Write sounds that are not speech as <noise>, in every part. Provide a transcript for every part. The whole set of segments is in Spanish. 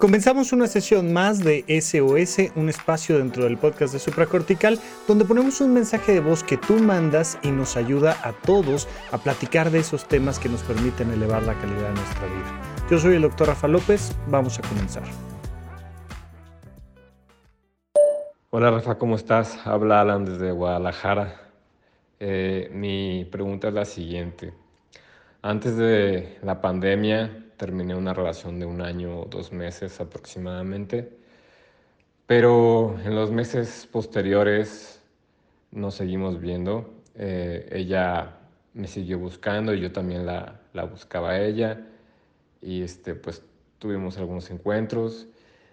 Comenzamos una sesión más de SOS, un espacio dentro del podcast de Supracortical, donde ponemos un mensaje de voz que tú mandas y nos ayuda a todos a platicar de esos temas que nos permiten elevar la calidad de nuestra vida. Yo soy el doctor Rafa López, vamos a comenzar. Hola Rafa, ¿cómo estás? Habla Alan desde Guadalajara. Eh, mi pregunta es la siguiente. Antes de la pandemia, terminé una relación de un año o dos meses aproximadamente, pero en los meses posteriores nos seguimos viendo. Eh, ella me siguió buscando y yo también la, la, buscaba a ella y este, pues tuvimos algunos encuentros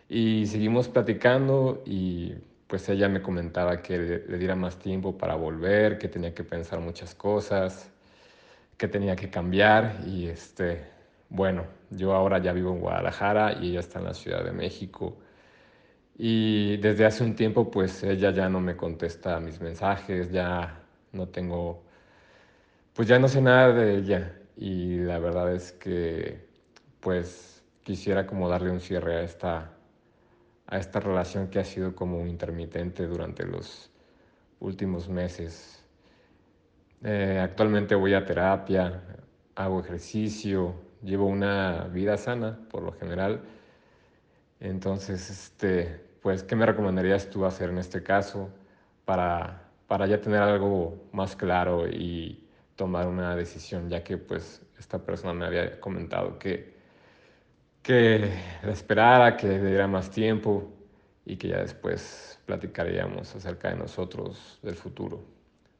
y seguimos platicando y pues ella me comentaba que le, le diera más tiempo para volver, que tenía que pensar muchas cosas, que tenía que cambiar y este, bueno, yo ahora ya vivo en Guadalajara y ella está en la Ciudad de México. Y desde hace un tiempo, pues ella ya no me contesta mis mensajes, ya no tengo, pues ya no sé nada de ella. Y la verdad es que, pues quisiera como darle un cierre a esta, a esta relación que ha sido como intermitente durante los últimos meses. Eh, actualmente voy a terapia, hago ejercicio, llevo una vida sana por lo general. Entonces, este, pues, ¿qué me recomendarías tú hacer en este caso para, para ya tener algo más claro y tomar una decisión, ya que pues esta persona me había comentado que, que la esperara, que le diera más tiempo y que ya después platicaríamos acerca de nosotros, del futuro.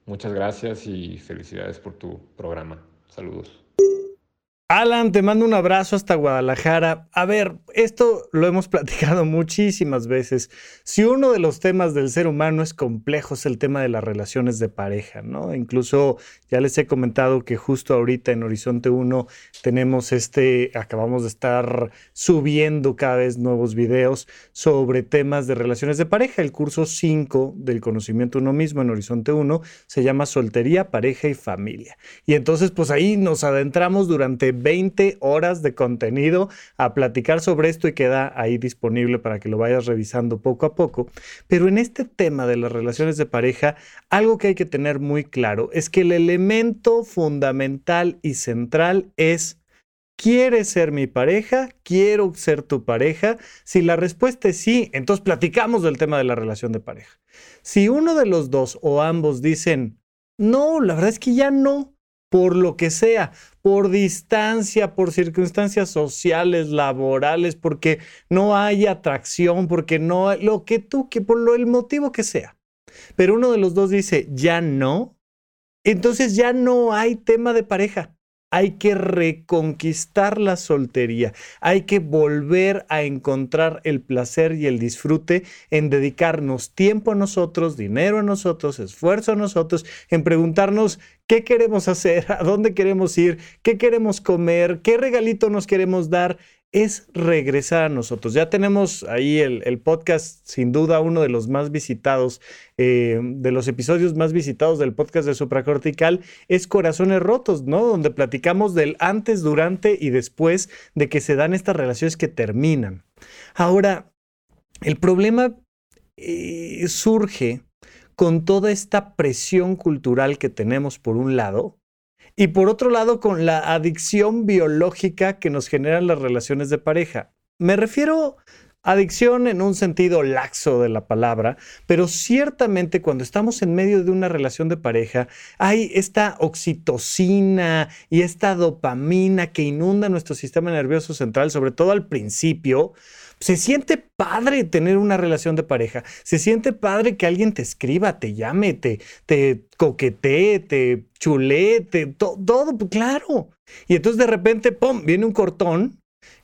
Muchas gracias y felicidades por tu programa. Saludos. Alan, te mando un abrazo hasta Guadalajara. A ver, esto lo hemos <laughs> platicado muchísimas veces. Si uno de los temas del ser humano es complejo, es el tema de las relaciones de pareja, ¿no? Incluso ya les he comentado que justo ahorita en Horizonte 1 tenemos este, acabamos de estar subiendo cada vez nuevos videos sobre temas de relaciones de pareja. El curso 5 del conocimiento uno mismo en Horizonte 1 se llama Soltería, Pareja y Familia. Y entonces, pues ahí nos adentramos durante 20 horas de contenido a platicar sobre esto y queda ahí disponible para que lo vayas revisando poco a poco. Pero en este tema de las relaciones de pareja, algo que hay que tener muy claro es que el elemento fundamental y central es ¿Quieres ser mi pareja? ¿Quiero ser tu pareja? Si la respuesta es sí, entonces platicamos del tema de la relación de pareja. Si uno de los dos o ambos dicen, no, la verdad es que ya no, por lo que sea, por distancia, por circunstancias sociales, laborales, porque no hay atracción, porque no, lo que tú, que por lo, el motivo que sea. Pero uno de los dos dice, ya no, entonces ya no hay tema de pareja. Hay que reconquistar la soltería, hay que volver a encontrar el placer y el disfrute en dedicarnos tiempo a nosotros, dinero a nosotros, esfuerzo a nosotros, en preguntarnos qué queremos hacer, <laughs> a dónde queremos ir, qué queremos comer, qué regalito nos queremos dar es regresar a nosotros. Ya tenemos ahí el, podcast, sin duda uno de los más visitados, eh, de los episodios más visitados del podcast de Supracortical, es Corazones Rotos, ¿no? Donde platicamos del antes, durante y después de que se dan estas relaciones que terminan. Ahora, el problema eh, surge con toda esta presión cultural que tenemos por un lado, y por otro lado, con la adicción biológica que nos generan las relaciones de pareja. Me refiero a adicción en un sentido laxo de la palabra, pero ciertamente cuando estamos en medio de una relación de pareja, hay esta oxitocina y esta dopamina que inunda nuestro sistema nervioso central, sobre todo al principio, se siente padre tener una relación de pareja. Se siente padre que alguien te escriba, te llame, te, te coquetee, te chulete, todo, claro. Y entonces de repente, ¡pum!, viene un cortón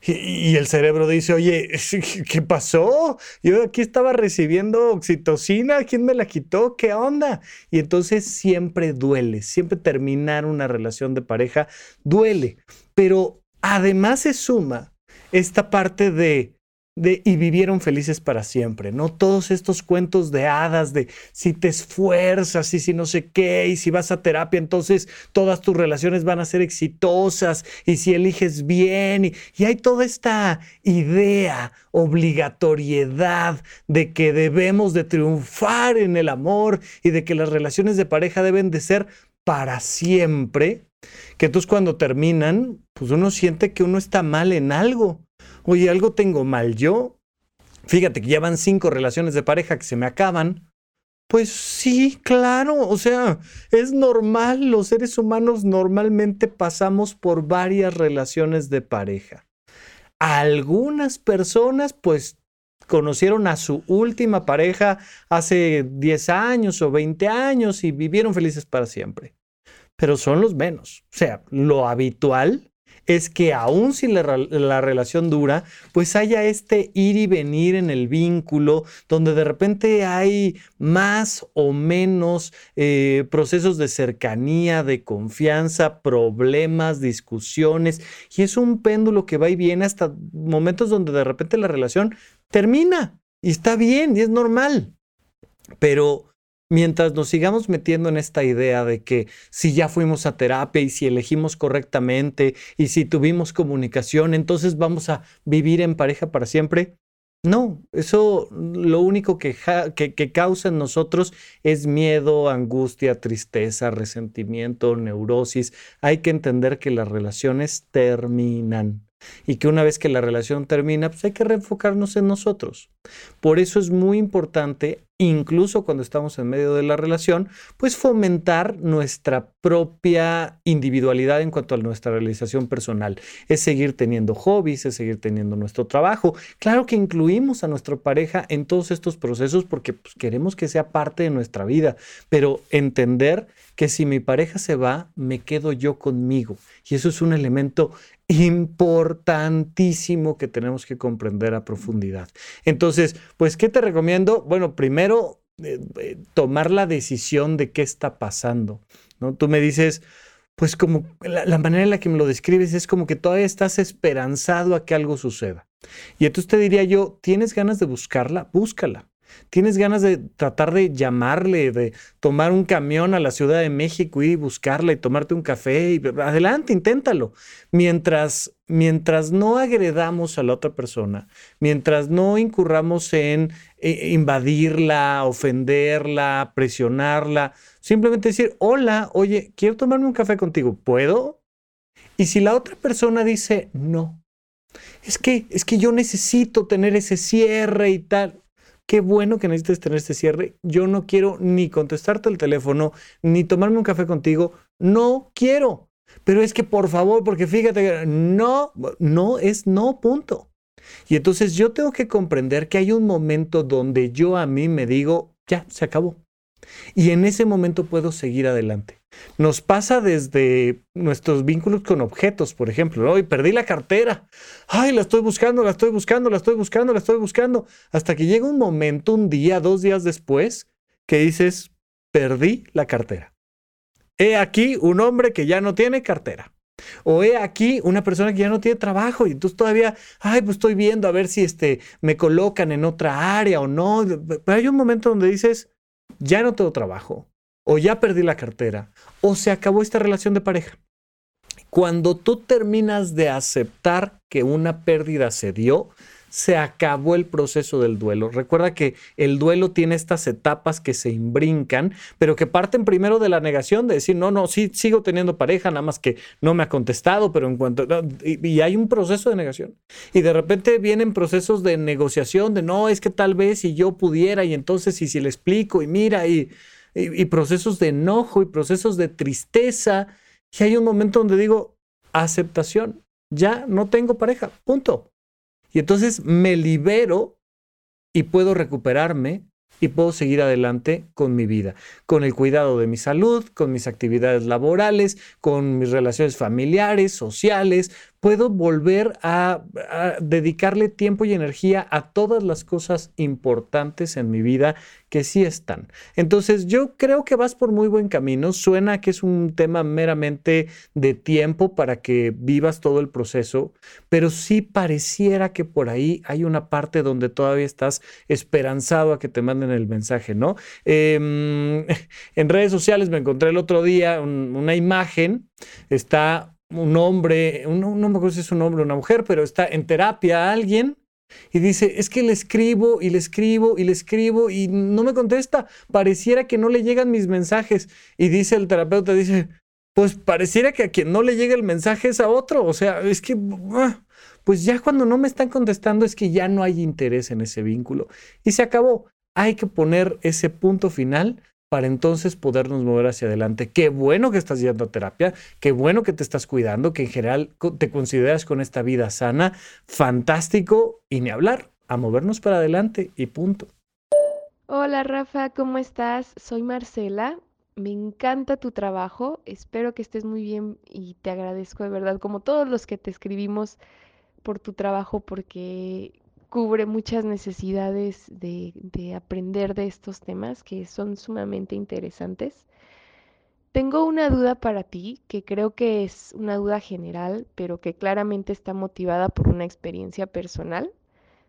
y, el cerebro dice, oye, <laughs> ¿qué pasó? Yo aquí estaba recibiendo oxitocina, ¿quién me la quitó? ¿Qué onda? Y entonces siempre duele, siempre terminar una relación de pareja duele. Pero además se suma esta parte de y vivieron felices para siempre, ¿no? Todos estos cuentos de hadas de si te esfuerzas y si no sé qué y si vas a terapia, entonces todas tus relaciones van a ser exitosas y si eliges bien y, y hay toda esta idea, obligatoriedad de que debemos de triunfar en el amor y de que las relaciones de pareja deben de ser para siempre, que entonces cuando terminan, pues uno siente que uno está mal en algo Oye, algo tengo mal yo. Fíjate que ya van cinco relaciones de pareja que se me acaban. Pues sí, claro, o sea, es normal, los seres humanos normalmente pasamos por varias relaciones de pareja. Algunas personas pues conocieron a su última pareja hace 10 años o 20 años y vivieron felices para siempre. Pero son los menos. O sea, lo habitual es que aún si la, relación dura, pues haya este ir y venir en el vínculo, donde de repente hay más o menos eh, procesos de cercanía, de confianza, problemas, discusiones, y es un péndulo que va y viene hasta momentos donde de repente la relación termina y está bien y es normal. Pero mientras nos sigamos metiendo en esta idea de que si ya fuimos a terapia y si elegimos correctamente y si tuvimos comunicación, entonces vamos a vivir en pareja para siempre. No, eso lo único que, que, causa en nosotros es miedo, angustia, tristeza, resentimiento, neurosis. Hay que entender que las relaciones terminan y que una vez que la relación termina, pues hay que reenfocarnos en nosotros. Por eso es muy importante, incluso cuando estamos en medio de la relación, pues fomentar nuestra propia individualidad en cuanto a nuestra realización personal. Es seguir teniendo hobbies, es seguir teniendo nuestro trabajo. Claro que incluimos a nuestra pareja en todos estos procesos porque pues, queremos que sea parte de nuestra vida, pero entender que si mi pareja se va, me quedo yo conmigo. Y eso es un elemento importantísimo que tenemos que comprender a profundidad. Entonces, pues, ¿qué te recomiendo? Bueno, primero, eh, eh, tomar la decisión de qué está pasando. ¿no? Tú me dices, pues como la, la, manera en la que me lo describes es como que todavía estás esperanzado a que algo suceda. Y entonces te diría yo, ¿tienes ganas de buscarla? Búscala. Tienes ganas de tratar de llamarle, de tomar un camión a la Ciudad de México, y buscarla y tomarte un café. Adelante, inténtalo. Mientras, mientras no agredamos a la otra persona, mientras no incurramos en eh, invadirla, ofenderla, presionarla, simplemente decir, hola, oye, quiero tomarme un café contigo, ¿puedo? Y si la otra persona dice, no, es que, es que yo necesito tener ese cierre y tal Qué bueno que necesites tener este cierre. Yo no quiero ni contestarte el teléfono, ni tomarme un café contigo. No quiero. Pero es que por favor, porque fíjate, no, no es no, punto. Y entonces yo tengo que comprender que hay un momento donde yo a mí me digo, ya, se acabó. Y en ese momento puedo seguir adelante. Nos pasa desde nuestros vínculos con objetos, por ejemplo. Hoy perdí la cartera. Ay, la estoy buscando, la estoy buscando, la estoy buscando, la estoy buscando. Hasta que llega un momento, un día, dos días después, que dices, perdí la cartera. He aquí un hombre que ya no tiene cartera. O he aquí una persona que ya no tiene trabajo y entonces todavía, ay, pues estoy viendo a ver si este, me colocan en otra área o no. Pero hay un momento donde dices, ya no tengo trabajo, o ya perdí la cartera, o se acabó esta relación de pareja. Cuando tú terminas de aceptar que una pérdida se dio, se acabó el proceso del duelo. Recuerda que el duelo tiene estas etapas que se imbrincan, pero que parten primero de la negación, de decir, no, no, sí, sigo teniendo pareja, nada más que no me ha contestado, pero en cuanto... y, y, hay un proceso de negación. Y de repente vienen procesos de negociación, de no, es que tal vez si yo pudiera, y entonces, y si le explico, y mira, y, y procesos de enojo, y procesos de tristeza, y hay un momento donde digo, aceptación, ya no tengo pareja, punto. Y entonces me libero y puedo recuperarme y puedo seguir adelante con mi vida, con el cuidado de mi salud, con mis actividades laborales, con mis relaciones familiares, sociales. Puedo volver a, dedicarle tiempo y energía a todas las cosas importantes en mi vida que sí están. Entonces yo creo que vas por muy buen camino. Suena que es un tema meramente de tiempo para que vivas todo el proceso, pero sí pareciera que por ahí hay una parte donde todavía estás esperanzado a que te manden el mensaje, ¿no? Em, <laughs> en redes sociales me encontré el otro día una imagen, está un hombre, no, me acuerdo si es un hombre o una mujer, pero está en terapia alguien y dice, es que le escribo y le escribo y le escribo y no me contesta, pareciera que no le llegan mis mensajes. Y dice el terapeuta, dice, pues pareciera que a quien no le llega el mensaje es a otro, o sea, es que, ah, pues ya cuando no me están contestando es que ya no hay interés en ese vínculo. Y se acabó. Hay que poner ese punto final para entonces podernos mover hacia adelante. Qué bueno que estás yendo a terapia, qué bueno que te estás cuidando, que en general te consideras con esta vida sana, fantástico y ni hablar, a movernos para adelante y punto. Hola Rafa, ¿cómo estás? Soy Marcela. Me encanta tu trabajo, espero que estés muy bien y te agradezco de verdad, como todos los que te escribimos por tu trabajo, porque cubre muchas necesidades de, aprender de estos temas que son sumamente interesantes. Tengo una duda para ti que creo que es una duda general, pero que claramente está motivada por una experiencia personal.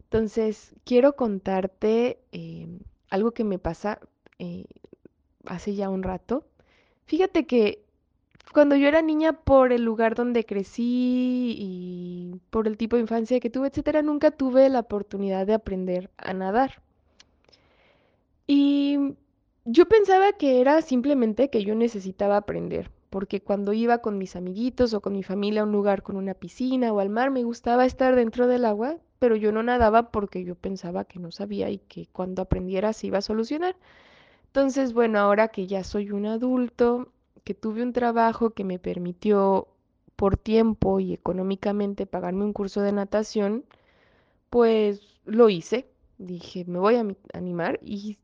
Entonces, quiero contarte eh, algo que me pasa eh, hace ya un rato. Fíjate que cuando yo era niña, por el lugar donde crecí y por el tipo de infancia que tuve, etcétera, nunca tuve la oportunidad de aprender a nadar. Y yo pensaba que era simplemente que yo necesitaba aprender, porque cuando iba con mis amiguitos o con mi familia a un lugar con una piscina o al mar, me gustaba estar dentro del agua, pero yo no nadaba porque yo pensaba que no sabía y que cuando aprendiera se iba a solucionar. Entonces, bueno, ahora que ya soy un adulto, que tuve un trabajo que me permitió por tiempo y económicamente pagarme un curso de natación, pues lo hice. Dije, me voy a animar y,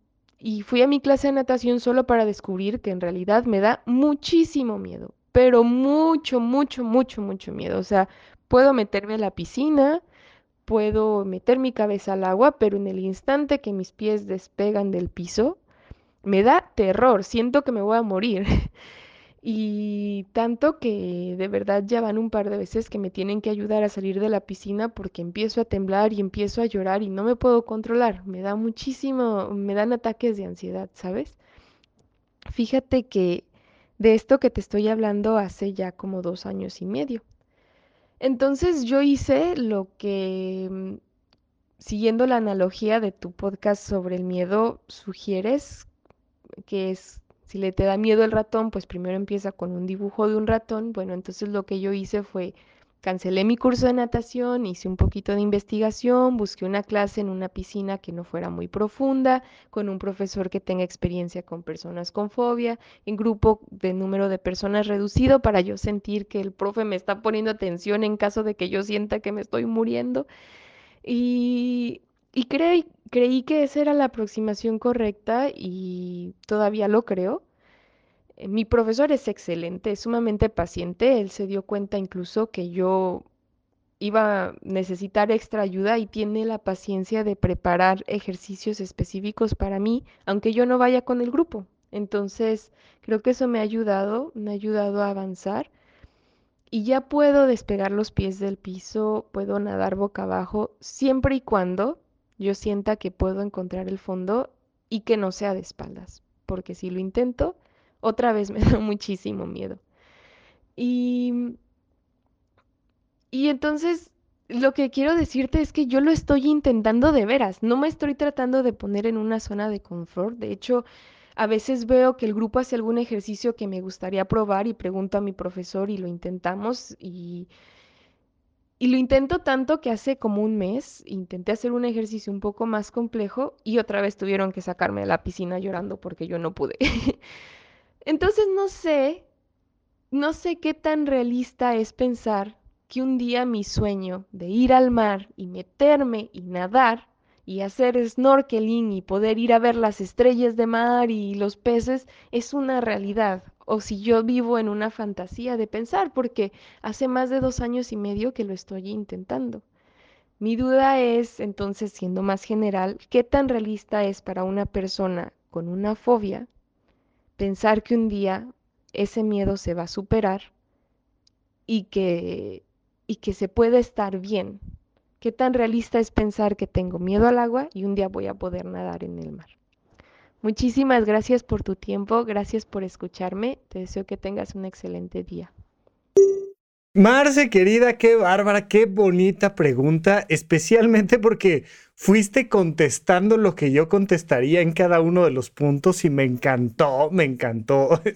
fui a mi clase de natación solo para descubrir que en realidad me da muchísimo miedo, pero mucho, mucho, mucho, mucho miedo. O sea, puedo meterme a la piscina, puedo meter mi cabeza al agua, pero en el instante que mis pies despegan del piso, me da terror, siento que me voy a morir. <laughs> Y tanto que de verdad ya van un par de veces que me tienen que ayudar a salir de la piscina porque empiezo a temblar y empiezo a llorar y no me puedo controlar. Me da muchísimo, me dan ataques de ansiedad, ¿sabes? Fíjate que de esto que te estoy hablando hace ya como dos años y medio. Entonces yo hice lo que, mm, siguiendo la analogía de tu podcast sobre el miedo, sugieres, que es si le te da miedo el ratón, pues primero empieza con un dibujo de un ratón. Bueno, entonces lo que yo hice fue cancelé mi curso de natación, hice un poquito de investigación, busqué una clase en una piscina que no fuera muy profunda, con un profesor que tenga experiencia con personas con fobia, en grupo de número de personas reducido para yo sentir que el profe me está poniendo atención en caso de que yo sienta que me estoy muriendo. Y, y creí, creí que esa era la aproximación correcta y todavía lo creo. Eh, mi profesor es excelente, es sumamente paciente. Él se dio cuenta incluso que yo iba a necesitar extra ayuda y tiene la paciencia de preparar ejercicios específicos para mí, aunque yo no vaya con el grupo. Entonces, creo que eso me ha ayudado, me ha ayudado a avanzar y ya puedo despegar los pies del piso, puedo nadar boca abajo, siempre y cuando yo sienta que puedo encontrar el fondo y que no sea de espaldas, porque si lo intento, otra vez <laughs> me da muchísimo miedo. Y, y entonces lo que quiero decirte es que yo lo estoy intentando de veras, no me estoy tratando de poner en una zona de confort, de hecho, a veces veo que el grupo hace algún ejercicio que me gustaría probar y pregunto a mi profesor y lo intentamos y y lo intento tanto que hace como un mes intenté hacer un ejercicio un poco más complejo y otra vez tuvieron que sacarme de la piscina llorando porque yo no pude. <laughs> Entonces no sé, no sé qué tan realista es pensar que un día mi sueño de ir al mar y meterme y nadar y hacer snorkeling y poder ir a ver las estrellas de mar y los peces es una realidad o si yo vivo en una fantasía de pensar, porque hace más de dos años y medio que lo estoy intentando. Mi duda es, entonces, siendo más general, ¿qué tan realista es para una persona con una fobia pensar que un día ese miedo se va a superar y que, y que se puede estar bien? ¿Qué tan realista es pensar que tengo miedo al agua y un día voy a poder nadar en el mar? Muchísimas gracias por tu tiempo, gracias por escucharme. Te deseo que tengas un excelente día. Marce, querida, qué bárbara, qué bonita pregunta, especialmente porque fuiste contestando lo que yo contestaría en cada uno de los puntos y me encantó, me encantó. <laughs>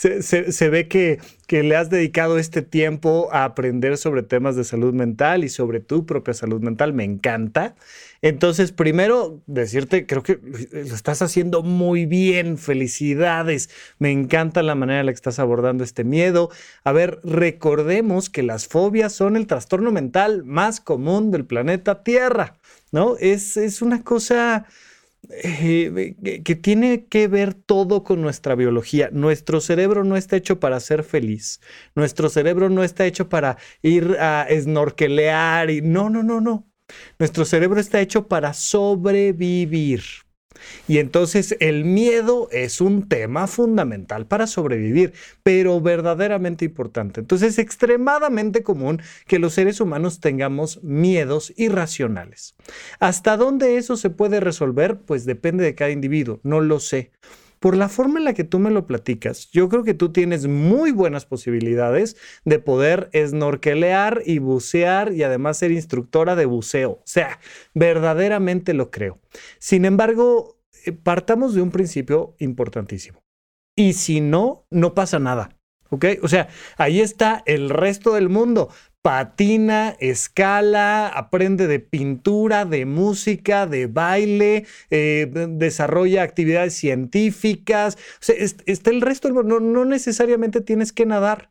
Este, se, ve que, que, le has dedicado este tiempo a aprender sobre temas de salud mental y sobre tu propia salud mental, me encanta. Entonces, primero, decirte, creo que lo estás haciendo muy bien. Felicidades. Me encanta la manera en la que estás abordando este miedo. A ver, recordemos que las fobias son el trastorno mental más común del planeta Tierra, ¿no? Es, es una cosa... Eh, que tiene que ver todo con nuestra biología. Nuestro cerebro no está hecho para ser feliz. Nuestro cerebro no está hecho para ir a snorkelear y no, no, no, no. Nuestro cerebro está hecho para sobrevivir. Y entonces el miedo es un tema fundamental para sobrevivir, pero verdaderamente importante. Entonces es extremadamente común que los seres humanos tengamos miedos irracionales. ¿Hasta dónde eso se puede resolver? Pues depende de cada individuo, no lo sé por la forma en la que tú me lo platicas, yo creo que tú tienes muy buenas posibilidades de poder snorkelear y bucear y además ser instructora de buceo. O sea, verdaderamente lo creo. Sin embargo, eh, partamos de un principio importantísimo. Y si no, no pasa nada. ¿Ok? O sea, ahí está el resto del mundo patina, escala, aprende de pintura, de música, de baile, eh, desarrolla actividades científicas. O sea, está el resto, no, no necesariamente tienes que nadar.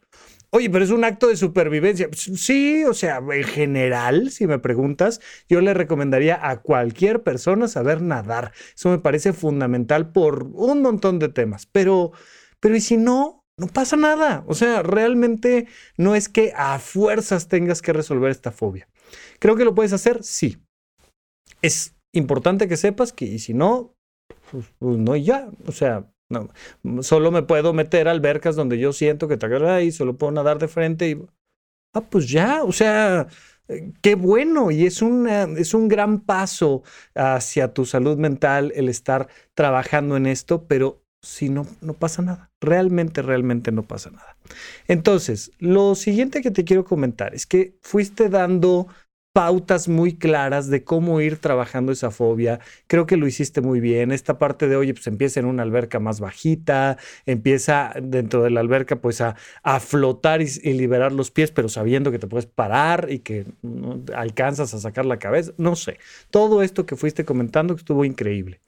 Oye, pero es un acto de supervivencia. Sí, o sea, en general, si me preguntas, yo le recomendaría a cualquier persona saber nadar. Eso me parece fundamental por un montón de temas. Pero, pero ¿y si no? No pasa nada. O sea, realmente no es que a fuerzas tengas que resolver esta fobia. Creo que lo puedes hacer, sí. Es importante que sepas que, y si no, pues, pues no y ya. O sea, no, solo me puedo meter a albercas donde yo siento que te agarra y solo puedo nadar de frente y. Ah, pues ya, o sea, Qué bueno y es, es un gran paso hacia tu salud mental el estar trabajando en esto, pero si no, no pasa nada. Realmente, realmente no pasa nada. Entonces, lo siguiente que te quiero comentar es que fuiste dando pautas muy claras de cómo ir trabajando esa fobia. Creo que lo hiciste muy bien. Esta parte de, oye, pues empieza en una alberca más bajita, empieza dentro de la alberca pues a, a flotar y, liberar los pies, pero sabiendo que te puedes parar y que alcanzas a sacar la cabeza. No sé. Todo esto que fuiste comentando estuvo increíble.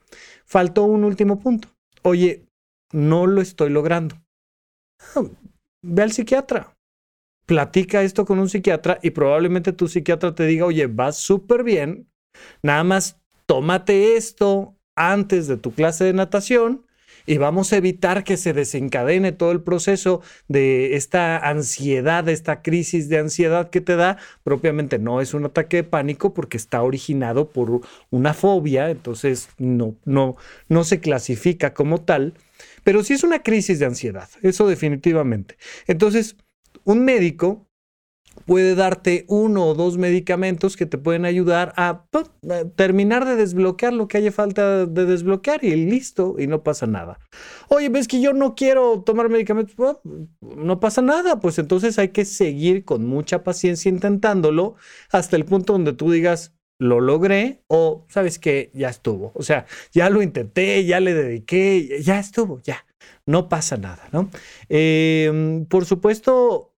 Faltó un último punto oye, no lo estoy logrando. Ah, ve al psiquiatra. Platica esto con un psiquiatra y probablemente tu psiquiatra te diga, oye, vas súper bien, nada más tómate esto antes de tu clase de natación y vamos a evitar que se desencadene todo el proceso de esta ansiedad, esta crisis de ansiedad que te da. Propiamente no es un ataque de pánico porque está originado por una fobia, entonces no, no, no se clasifica como tal, pero sí es una crisis de ansiedad, eso definitivamente. Entonces, un médico puede darte uno o dos medicamentos que te pueden ayudar a, terminar de desbloquear lo que haya falta de desbloquear y listo, y no pasa nada. Oye, ves que yo no quiero tomar medicamentos, no pasa nada, pues entonces hay que seguir con mucha paciencia intentándolo hasta el punto donde tú digas, lo logré o sabes que ya estuvo. O sea, ya lo intenté, ya le dediqué, ya estuvo, ya. No pasa nada, ¿no? Em, por supuesto,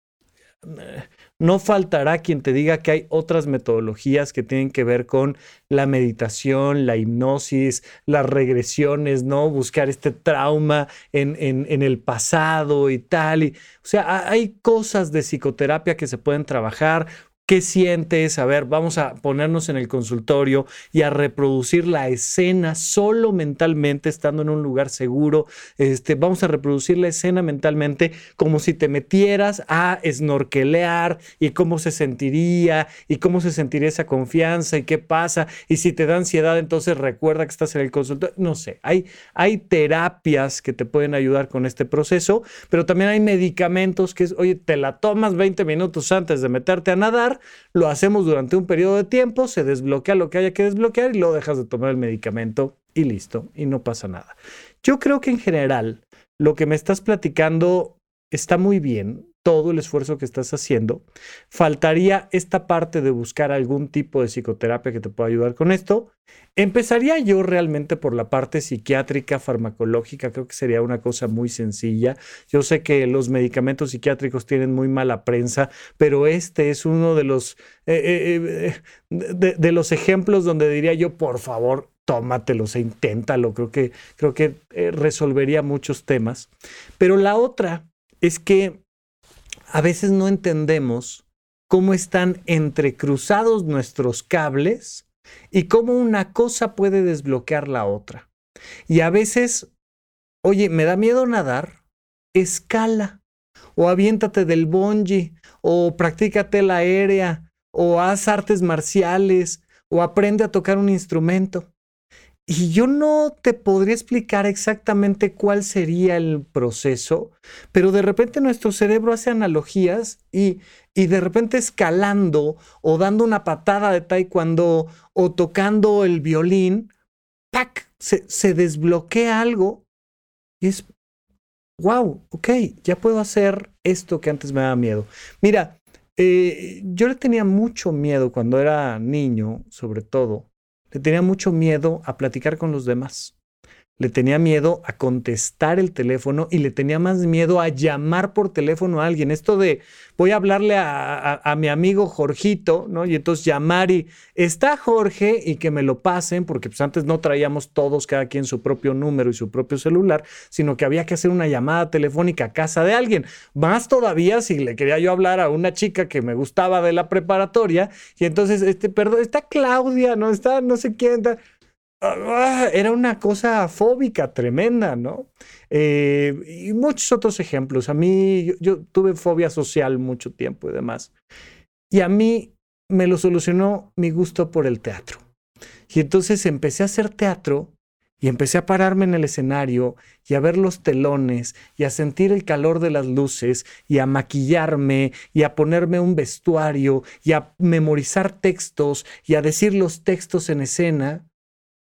no faltará quien te diga que hay otras metodologías que tienen que ver con la meditación, la hipnosis, las regresiones, ¿no? Buscar este trauma en, el pasado y tal. O sea, hay cosas de psicoterapia que se pueden trabajar. Qué sientes, a ver, vamos a ponernos en el consultorio y a reproducir la escena solo mentalmente, estando en un lugar seguro. Este, vamos a reproducir la escena mentalmente como si te metieras a snorkelear y cómo se sentiría y cómo se sentiría esa confianza y qué pasa. Y si te da ansiedad, entonces recuerda que estás en el consultorio. No sé, hay, hay terapias que te pueden ayudar con este proceso, pero también hay medicamentos que es, oye, te la tomas 20 minutos antes de meterte a nadar lo hacemos durante un periodo de tiempo, se desbloquea lo que haya que desbloquear y luego dejas de tomar el medicamento y listo, y no pasa nada. Yo creo que en general lo que me estás platicando está muy bien, todo el esfuerzo que estás haciendo. Faltaría esta parte de buscar algún tipo de psicoterapia que te pueda ayudar con esto. Empezaría yo realmente por la parte psiquiátrica, farmacológica, creo que sería una cosa muy sencilla. Yo sé que los medicamentos psiquiátricos tienen muy mala prensa, pero este es uno de los, eh, eh, eh, de, los ejemplos donde diría yo, por favor, tómatelos e inténtalo. Creo que, creo que resolvería muchos temas. Pero la otra es que a veces no entendemos cómo están entrecruzados nuestros cables y cómo una cosa puede desbloquear la otra. Y a veces, oye, me da miedo nadar, escala, o aviéntate del bungee, o practícate la aérea, o haz artes marciales, o aprende a tocar un instrumento. Y yo no te podría explicar exactamente cuál sería el proceso, pero de repente nuestro cerebro hace analogías y, y de repente escalando o dando una patada de taekwondo o tocando el violín, ¡pac! Se, desbloquea algo y es, wow, ok, ya puedo hacer esto que antes me daba miedo. Mira, eh, yo le tenía mucho miedo cuando era niño, sobre todo, le tenía mucho miedo a platicar con los demás. Le tenía miedo a contestar el teléfono y le tenía más miedo a llamar por teléfono a alguien. Esto de voy a hablarle a, mi amigo Jorgito, ¿no? Y entonces llamar y está Jorge y que me lo pasen, porque pues antes no traíamos todos cada quien su propio número y su propio celular, sino que había que hacer una llamada telefónica a casa de alguien. Más todavía si le quería yo hablar a una chica que me gustaba de la preparatoria y entonces, este, perdón, está Claudia, no está, no sé quién. Está, era una cosa fóbica tremenda, ¿no? Eh, y muchos otros ejemplos. A mí, yo, tuve fobia social mucho tiempo y demás. Y a mí me lo solucionó mi gusto por el teatro. Y entonces empecé a hacer teatro y empecé a pararme en el escenario y a ver los telones y a sentir el calor de las luces y a maquillarme y a ponerme un vestuario y a memorizar textos y a decir los textos en escena.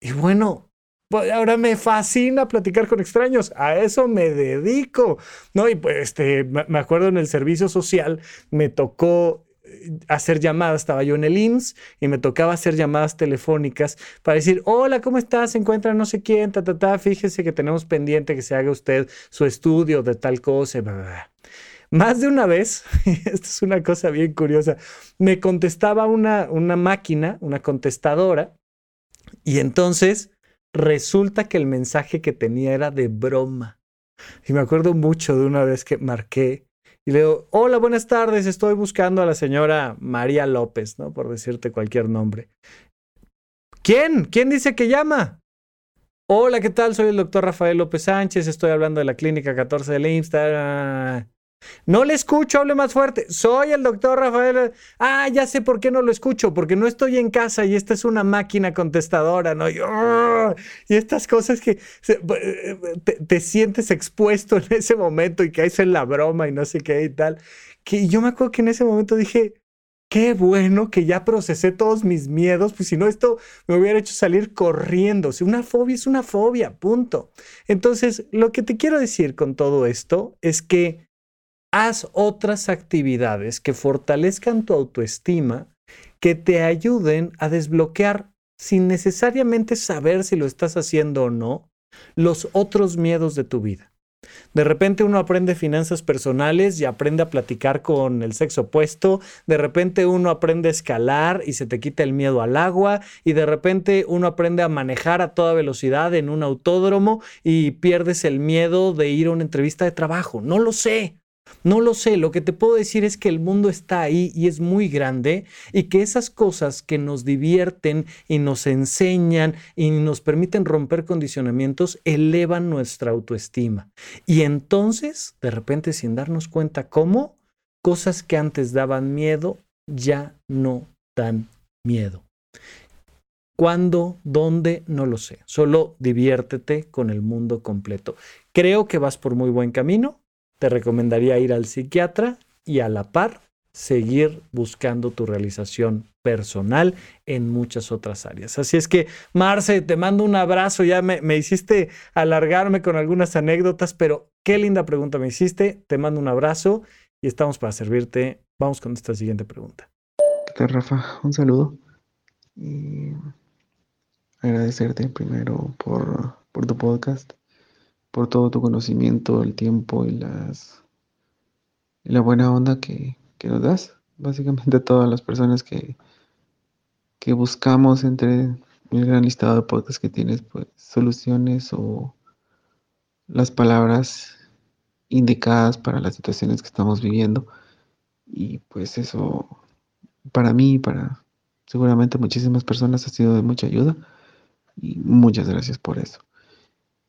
Y bueno, pues ahora me fascina platicar con extraños, a eso me dedico, ¿no? Y pues este, me acuerdo en el servicio social, me tocó eh, hacer llamadas, estaba yo en el IMSS y me tocaba hacer llamadas telefónicas para decir, hola, ¿cómo estás? Se encuentra no sé quién, ta, fíjese que tenemos pendiente que se haga usted su estudio de tal cosa, Más de una vez, <laughs> esto es una cosa bien curiosa, me contestaba una, una máquina, una contestadora, y entonces resulta que el mensaje que tenía era de broma. Y me acuerdo mucho de una vez que marqué y le digo, hola, buenas tardes, estoy buscando a la señora María López, ¿no? Por decirte cualquier nombre. ¿Quién? ¿Quién dice que llama? Hola, ¿qué tal? Soy el doctor Rafael López Sánchez, estoy hablando de la clínica 14 del Instagram. No le escucho, hable más fuerte. Soy el doctor Rafael. Ah, ya sé por qué no lo escucho, porque no estoy en casa y esta es una máquina contestadora, ¿no? Y, ¡ah! estas cosas que eh, te, sientes expuesto en ese momento y caes en la broma y no sé qué y tal. Que yo me acuerdo que en ese momento dije, qué bueno que ya procesé todos mis miedos, pues si no esto me hubiera hecho salir corriendo. Si una fobia es una fobia, punto. Entonces, lo que te quiero decir con todo esto es que haz otras actividades que fortalezcan tu autoestima, que te ayuden a desbloquear, sin necesariamente saber si lo estás haciendo o no, los otros miedos de tu vida. De repente uno aprende finanzas personales y aprende a platicar con el sexo opuesto, de repente uno aprende a escalar y se te quita el miedo al agua, y de repente uno aprende a manejar a toda velocidad en un autódromo y pierdes el miedo de ir a una entrevista de trabajo. No lo sé, No lo sé, lo que te puedo decir es que el mundo está ahí y es muy grande y que esas cosas que nos divierten y nos enseñan y nos permiten romper condicionamientos elevan nuestra autoestima. Y entonces, de repente, sin darnos cuenta cómo, cosas que antes daban miedo ya no dan miedo. ¿Cuándo? ¿Dónde? No lo sé. Solo diviértete con el mundo completo. Creo que vas por muy buen camino te recomendaría ir al psiquiatra y a la par seguir buscando tu realización personal en muchas otras áreas. Así es que, Marce, te mando un abrazo. Ya me, me, hiciste alargarme con algunas anécdotas, pero qué linda pregunta me hiciste. Te mando un abrazo y estamos para servirte. Vamos con esta siguiente pregunta. ¿Qué tal, Rafa? Un saludo. Y agradecerte primero por, por tu podcast por todo tu conocimiento, el tiempo y las y la buena onda que, nos das. Básicamente a todas las personas que, buscamos entre el gran listado de podcasts que tienes, pues soluciones o las palabras indicadas para las situaciones que estamos viviendo. Y pues eso, para mí para seguramente muchísimas personas ha sido de mucha ayuda. Y muchas gracias por eso.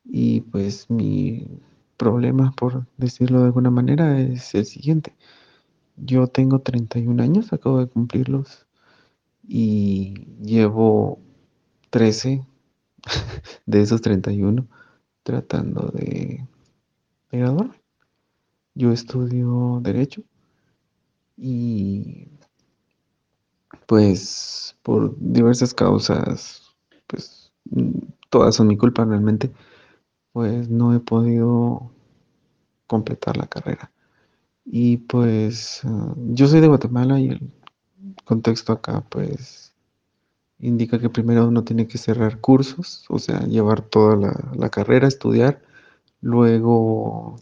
Y pues mi problema, por decirlo de alguna manera, es el siguiente. Yo tengo 31 años, acabo de cumplirlos y llevo 13 <laughs> de esos 31 tratando de, graduarme. Yo estudio derecho y pues por diversas causas, pues todas son mi culpa realmente pues no he podido completar la carrera. Y pues ah, yo soy de Guatemala y el contexto acá pues indica que primero uno tiene que cerrar cursos, o sea, llevar toda la, carrera, estudiar, luego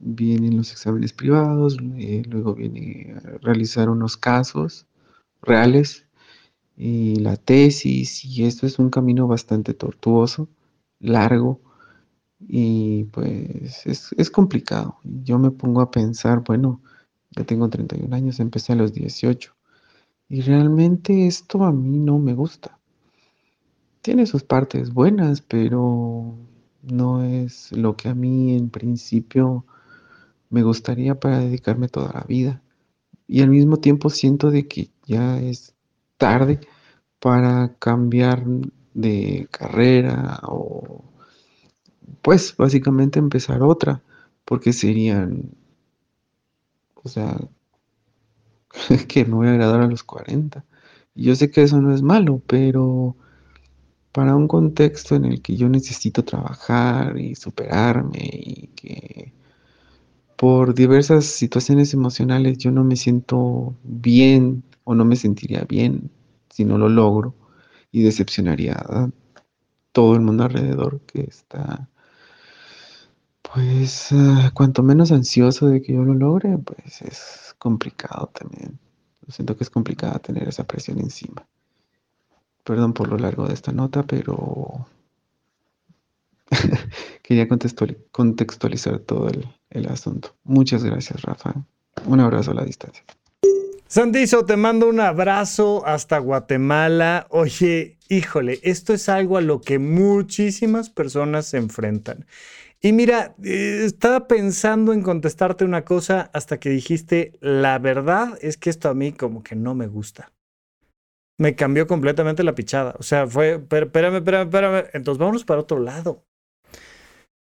vienen los exámenes privados, eh, luego viene a realizar unos casos reales y la tesis, y esto es un camino bastante tortuoso, largo, y pues es, complicado. Yo me pongo a pensar, bueno, ya tengo 31 años, empecé a los 18. Y realmente esto a mí no me gusta. Tiene sus partes buenas, pero no es lo que a mí en principio me gustaría para dedicarme toda la vida. Y al mismo tiempo siento de que ya es tarde para cambiar de carrera o pues básicamente empezar otra, porque serían, o sea, <laughs> que no voy a agradar a los 40. yo sé que eso no es malo, pero para un contexto en el que yo necesito trabajar y superarme y que por diversas situaciones emocionales yo no me siento bien o no me sentiría bien si no lo logro y decepcionaría a todo el mundo alrededor que está pues ah, cuanto menos ansioso de que yo lo logre, pues es complicado también. Siento que es complicado tener esa presión encima. Perdón por lo largo de esta nota, pero <laughs> quería contextualizar todo el, el asunto. Muchas gracias, Rafa. Un abrazo a la distancia. Sandizo, te mando un abrazo hasta Guatemala. Oye, híjole, esto es algo a lo que muchísimas personas se enfrentan. Y mira, eh, estaba pensando en contestarte una cosa hasta que dijiste, la verdad es que esto a mí como que no me gusta. Me cambió completamente la pichada. O sea, fue, espérame, espérame, espérame. Entonces vámonos para otro lado.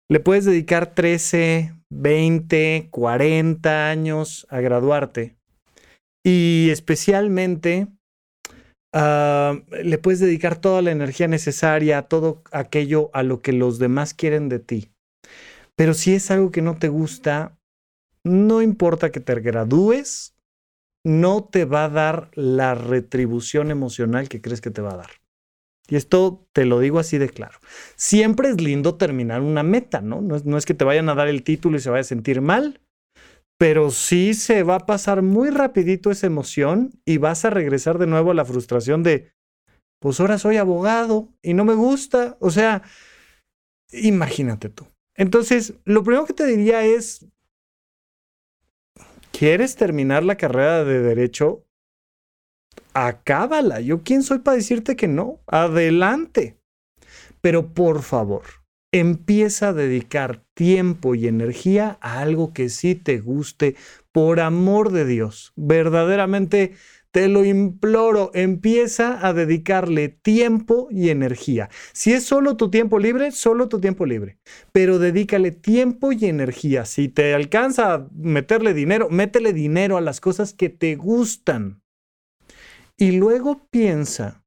Le puedes dedicar 13, 20, 40 años a graduarte. Y especialmente ah, le puedes dedicar toda la energía necesaria a todo aquello a lo que los demás quieren de ti. Pero si es algo que no te gusta, no importa que te gradúes, no te va a dar la retribución emocional que crees que te va a dar. Y esto te lo digo así de claro. Siempre es lindo terminar una meta, ¿no? No es, no es que te vayan a dar el título y se vaya a sentir mal, pero sí se va a pasar muy rapidito esa emoción y vas a regresar de nuevo a la frustración de, pues ahora soy abogado y no me gusta. O sea, imagínate tú. Entonces, lo primero que te diría es, ¿Quieres terminar la carrera de derecho? Acábala. Yo quién soy para decirte que no. Adelante. Pero por favor, empieza a dedicar tiempo y energía a algo que sí te guste, por amor de Dios. Verdaderamente te lo imploro, empieza a dedicarle tiempo y energía. Si es solo tu tiempo libre, solo tu tiempo libre. Pero dedícale tiempo y energía. Si te alcanza a meterle dinero, métele dinero a las cosas que te gustan. Y luego piensa,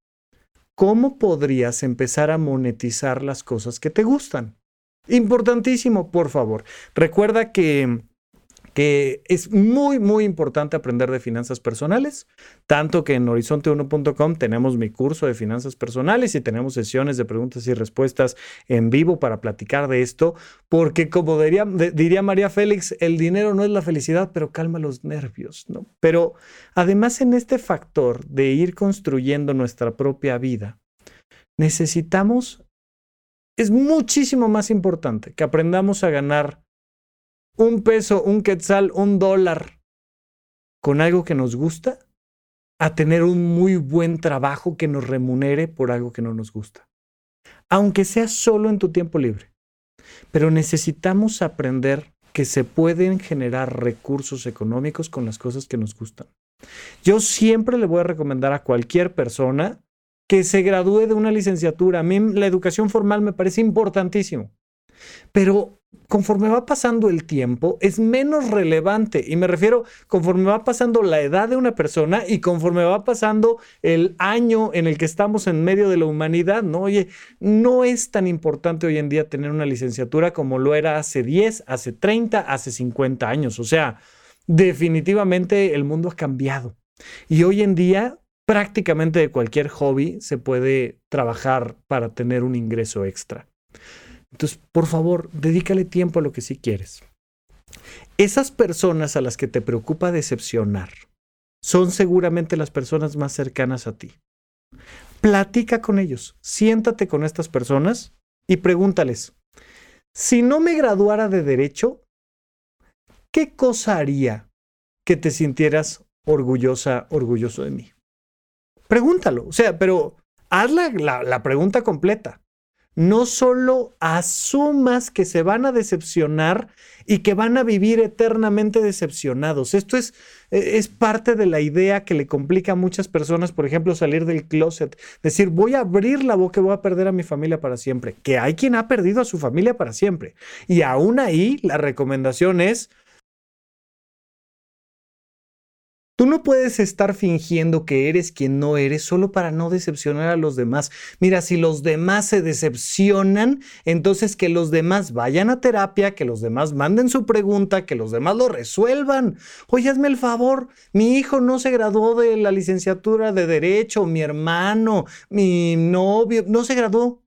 ¿cómo podrías empezar a monetizar las cosas que te gustan? Importantísimo, por favor. Recuerda que que es muy, muy importante aprender de finanzas personales, tanto que en horizonte1.com tenemos mi curso de finanzas personales y tenemos sesiones de preguntas y respuestas en vivo para platicar de esto, porque como diría, diría María Félix, el dinero no es la felicidad, pero calma los nervios, ¿no? Pero además en este factor de ir construyendo nuestra propia vida, necesitamos, es muchísimo más importante que aprendamos a ganar un peso, un quetzal, un dólar con algo que nos gusta a tener un muy buen trabajo que nos remunere por algo que no nos gusta. Aunque sea solo en tu tiempo libre. Pero necesitamos aprender que se pueden generar recursos económicos con las cosas que nos gustan. Yo siempre le voy a recomendar a cualquier persona que se gradúe de una licenciatura. A mí la educación formal me parece importantísimo. Pero conforme va pasando el tiempo, es menos relevante. Y me refiero conforme va pasando la edad de una persona y conforme va pasando el año en el que estamos en medio de la humanidad, ¿no? Oye, no es tan importante hoy en día tener una licenciatura como lo era hace 10, hace 30, hace 50 años. O sea, definitivamente el mundo ha cambiado. Y hoy en día prácticamente de cualquier hobby se puede trabajar para tener un ingreso extra. Entonces, por favor, dedícale tiempo a lo que sí quieres. Esas personas a las que te preocupa decepcionar son seguramente las personas más cercanas a ti. Platica con ellos, siéntate con estas personas y pregúntales, si no me graduara de derecho, ¿qué cosa haría que te sintieras orgullosa, orgulloso de mí? Pregúntalo, o sea, pero haz la, la pregunta completa no solo asumas que se van a decepcionar y que van a vivir eternamente decepcionados. Esto es, e, es, parte de la idea que le complica a muchas personas, por ejemplo, salir del closet, decir, voy a abrir la boca y voy a perder a mi familia para siempre, que hay quien ha perdido a su familia para siempre. Y aún ahí la recomendación es, Tú no puedes estar fingiendo que eres quien no eres solo para no decepcionar a los demás. Mira, si los demás se decepcionan, entonces que los demás vayan a terapia, que los demás manden su pregunta, que los demás lo resuelvan. Oye, hazme el favor, mi hijo no se graduó de la licenciatura de Derecho, mi hermano, mi novio, no se graduó.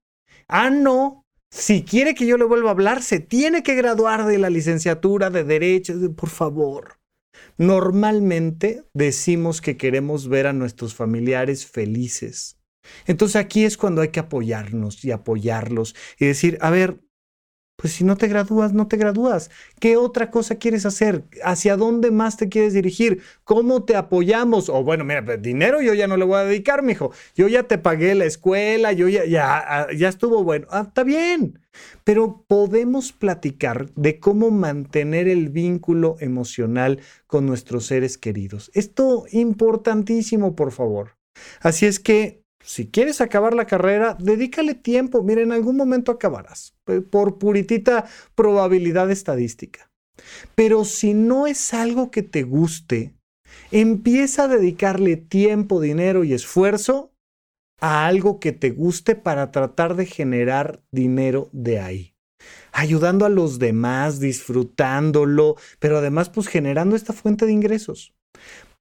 Ah, no, si quiere que yo le vuelva a hablar, se tiene que graduar de la licenciatura de Derecho, por favor. Normalmente decimos que queremos ver a nuestros familiares felices. Entonces aquí es cuando hay que apoyarnos y apoyarlos y decir, a ver, pues si no te gradúas, no te gradúas. ¿Qué otra cosa quieres hacer? ¿Hacia dónde más te quieres dirigir? ¿Cómo te apoyamos? O bueno, mira, pues, dinero yo ya no le voy a dedicar, mijo. Yo ya te pagué la escuela, yo ya, ya, ah, ya estuvo bueno. Ah, está bien. Pero podemos platicar de cómo mantener el vínculo emocional con nuestros seres queridos. Esto importantísimo, por favor. Así es que si quieres acabar la carrera, dedícale tiempo. Mira, en algún momento acabarás, por puritita probabilidad estadística. Pero si no es algo que te guste, empieza a dedicarle tiempo, dinero y esfuerzo a algo que te guste para tratar de generar dinero de ahí. Ayudando a los demás, disfrutándolo, pero además pues generando esta fuente de ingresos.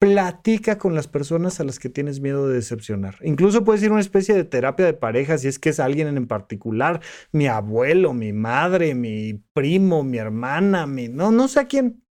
Platica con las personas a las que tienes miedo de decepcionar. Incluso puedes ir a una especie de terapia de pareja si es que es alguien en particular, mi abuelo, mi madre, mi primo, mi hermana, mi no, no sé a quién.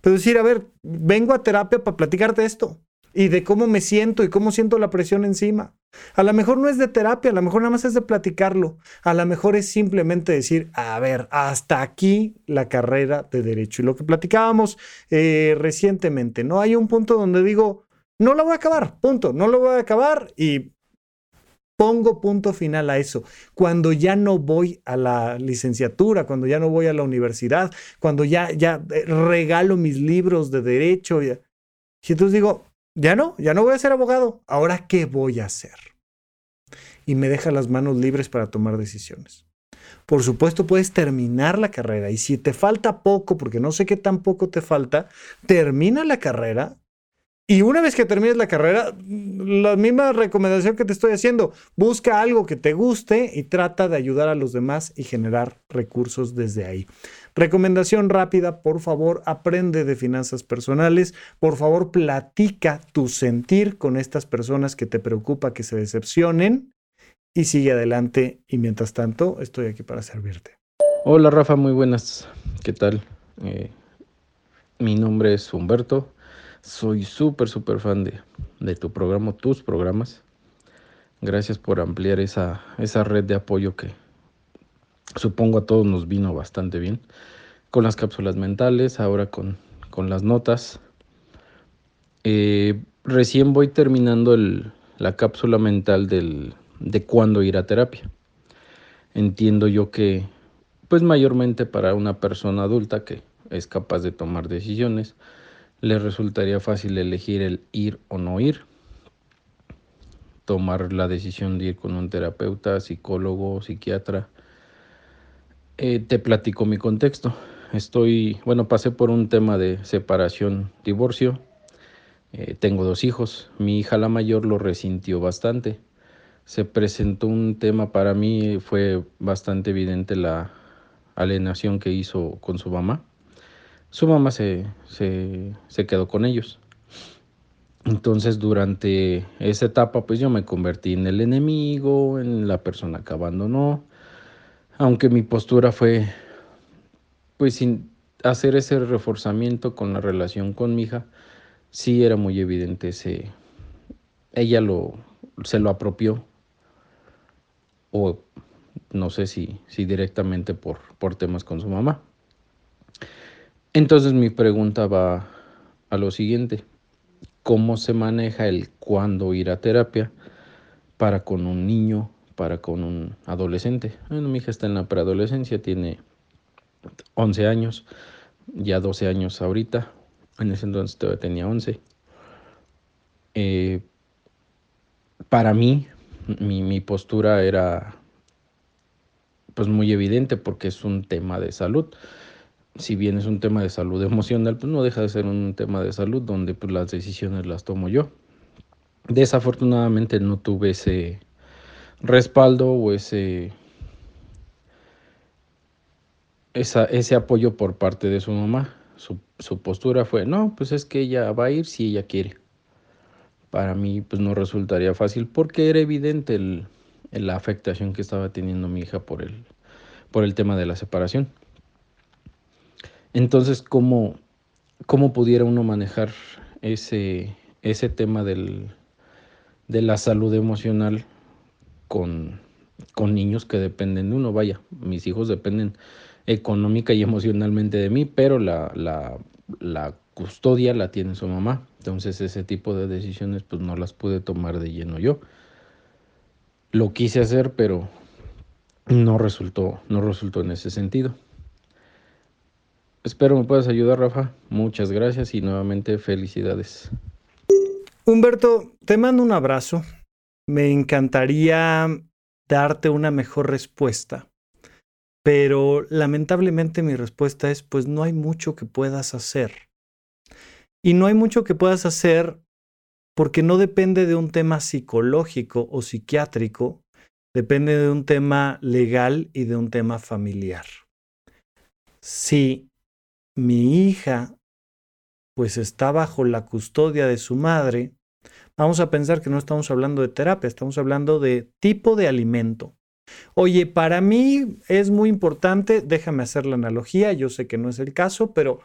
Pero decir, a ver, vengo a terapia para platicarte esto y de cómo me siento y cómo siento la presión encima. A lo mejor no es de terapia, a lo mejor nada más es de platicarlo. A lo mejor es simplemente decir, a ver, hasta aquí la carrera de derecho. Y lo que platicábamos eh, recientemente, ¿no? Hay un punto donde digo, no la voy a acabar, punto, no lo voy a acabar y pongo punto final a eso. Cuando ya no voy a la licenciatura, cuando ya no voy a la universidad, cuando ya, ya eh, regalo mis libros de derecho. Y entonces digo, ya no, ya no voy a ser abogado. Ahora, ¿qué voy a hacer? Y me deja las manos libres para tomar decisiones. Por supuesto, puedes terminar la carrera y si te falta poco, porque no sé qué tan poco te falta, termina la carrera y una vez que termines la carrera, la misma recomendación que te estoy haciendo, busca algo que te guste y trata de ayudar a los demás y generar recursos desde ahí. Recomendación rápida, por favor, aprende de finanzas personales, por favor, platica tu sentir con estas personas que te preocupa que se decepcionen y sigue adelante y mientras tanto estoy aquí para servirte. Hola Rafa, muy buenas, ¿qué tal? Eh, mi nombre es Humberto soy súper, súper fan de, de, tu programa, tus programas. Gracias por ampliar esa, esa red de apoyo que supongo a todos nos vino bastante bien. Con las cápsulas mentales, ahora con, con las notas. Eh, recién voy terminando la cápsula mental del, de cuándo ir a terapia. Entiendo yo que, pues mayormente para una persona adulta que es capaz de tomar decisiones, le resultaría fácil elegir el ir o no ir, tomar la decisión de ir con un terapeuta, psicólogo, psiquiatra. Eh, te platico mi contexto. Estoy, bueno, pasé por un tema de separación, divorcio. Eh, tengo dos hijos. Mi hija la mayor lo resintió bastante. Se presentó un tema para mí, fue bastante evidente la alienación que hizo con su mamá su mamá se, se, quedó con ellos. Entonces durante esa etapa pues yo me convertí en el enemigo, en la persona que abandonó, aunque mi postura fue pues sin hacer ese reforzamiento con la relación con mi hija, sí era muy evidente ese, ella lo, se lo apropió o no sé si, si directamente por, por temas con su mamá. Entonces mi pregunta va a lo siguiente. ¿Cómo se maneja el cuándo ir a terapia para con un niño, para con un adolescente? Bueno, mi hija está en la preadolescencia, tiene 11 años, ya 12 años ahorita. En ese entonces todavía tenía 11. Eh, para mí, mi, mi postura era pues muy evidente porque es un tema de salud si bien es un tema de salud <laughs> emocional, pues no deja de ser un tema de salud donde pues, las decisiones las tomo yo. Desafortunadamente no tuve ese respaldo o ese, ese apoyo por parte de su mamá. Su, su, postura fue, no, pues es que ella va a ir si ella quiere. Para mí pues no resultaría fácil porque era evidente el, la afectación que estaba teniendo mi hija por el, por el tema de la separación. Entonces, ¿cómo, cómo pudiera uno manejar ese, ese tema del, de la salud emocional con, con niños que dependen de uno? Vaya, mis hijos dependen económica y emocionalmente de mí, pero la, la, la custodia la tiene su mamá. Entonces ese tipo de decisiones pues no las pude tomar de lleno yo. Lo quise hacer, pero no resultó, no resultó en ese sentido. Espero me puedas ayudar, Rafa. Muchas gracias y nuevamente felicidades. Humberto, te mando un abrazo. Me encantaría darte una mejor respuesta, pero lamentablemente mi respuesta es, pues no hay mucho que puedas hacer. Y no hay mucho que puedas hacer porque no depende de un tema psicológico o psiquiátrico, depende de un tema legal y de un tema familiar. Si mi hija pues está bajo la custodia de su madre, vamos a pensar que no estamos hablando de terapia, estamos hablando de tipo de alimento. Oye, para mí es muy importante, déjame hacer la analogía, yo sé que no es el caso, pero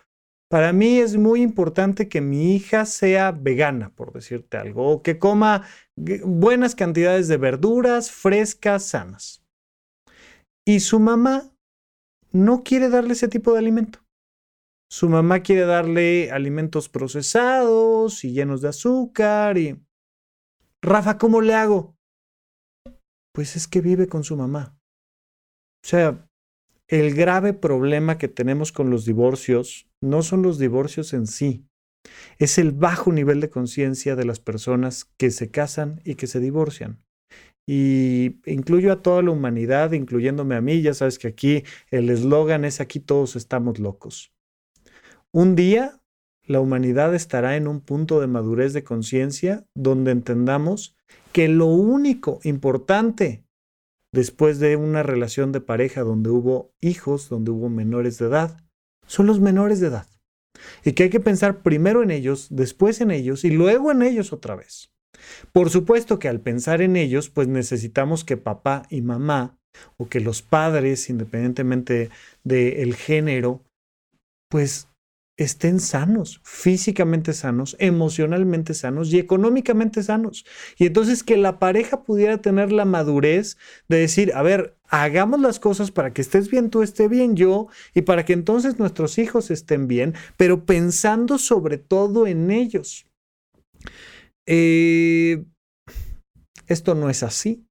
Para mí es muy importante que mi hija sea vegana, por decirte algo, o que coma buenas cantidades de verduras frescas, sanas. Y su mamá no quiere darle ese tipo de alimento. Su mamá quiere darle alimentos procesados y llenos de azúcar y... Rafa, ¿cómo le hago? Pues es que vive con su mamá. O sea, el grave problema que tenemos con los divorcios no son los divorcios en sí, es el bajo nivel de conciencia de las personas que se casan y que se divorcian. Y incluyo a toda la humanidad, incluyéndome a mí, ya sabes que aquí el eslogan es aquí todos estamos locos. Un día la humanidad estará en un punto de madurez de conciencia donde entendamos que lo único importante después de una relación de pareja donde hubo hijos, donde hubo menores de edad, son los menores de edad. Y que hay que pensar primero en ellos, después en ellos y luego en ellos otra vez. Por supuesto que al pensar en ellos, pues necesitamos que papá y mamá, o que los padres, independientemente del género, pues estén sanos, físicamente sanos, emocionalmente sanos y económicamente sanos. Y entonces que la pareja pudiera tener la madurez de decir, a ver, hagamos las cosas para que estés bien tú, esté bien yo, y para que entonces nuestros hijos estén bien, pero pensando sobre todo en ellos. Eh, esto no es así.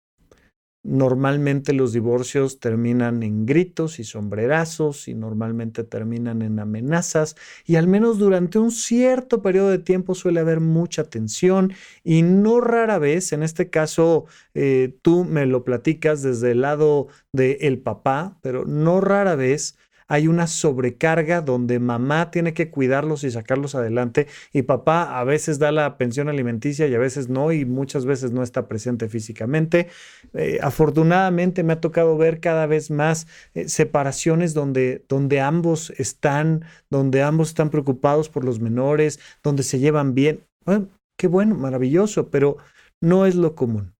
Normalmente los divorcios terminan en gritos y sombrerazos y normalmente terminan en amenazas y al menos durante un cierto periodo de tiempo suele haber mucha tensión y no rara vez, en este caso eh, tú me lo platicas desde el lado del papá, pero no rara vez hay una sobrecarga donde mamá tiene que cuidarlos y sacarlos adelante y papá a veces da la pensión alimenticia y a veces no y muchas veces no está presente físicamente. Eh, afortunadamente me ha tocado ver cada vez más eh, separaciones donde, donde ambos están, donde ambos están preocupados por los menores, donde se llevan bien. Bueno, qué bueno, maravilloso, pero no es lo común.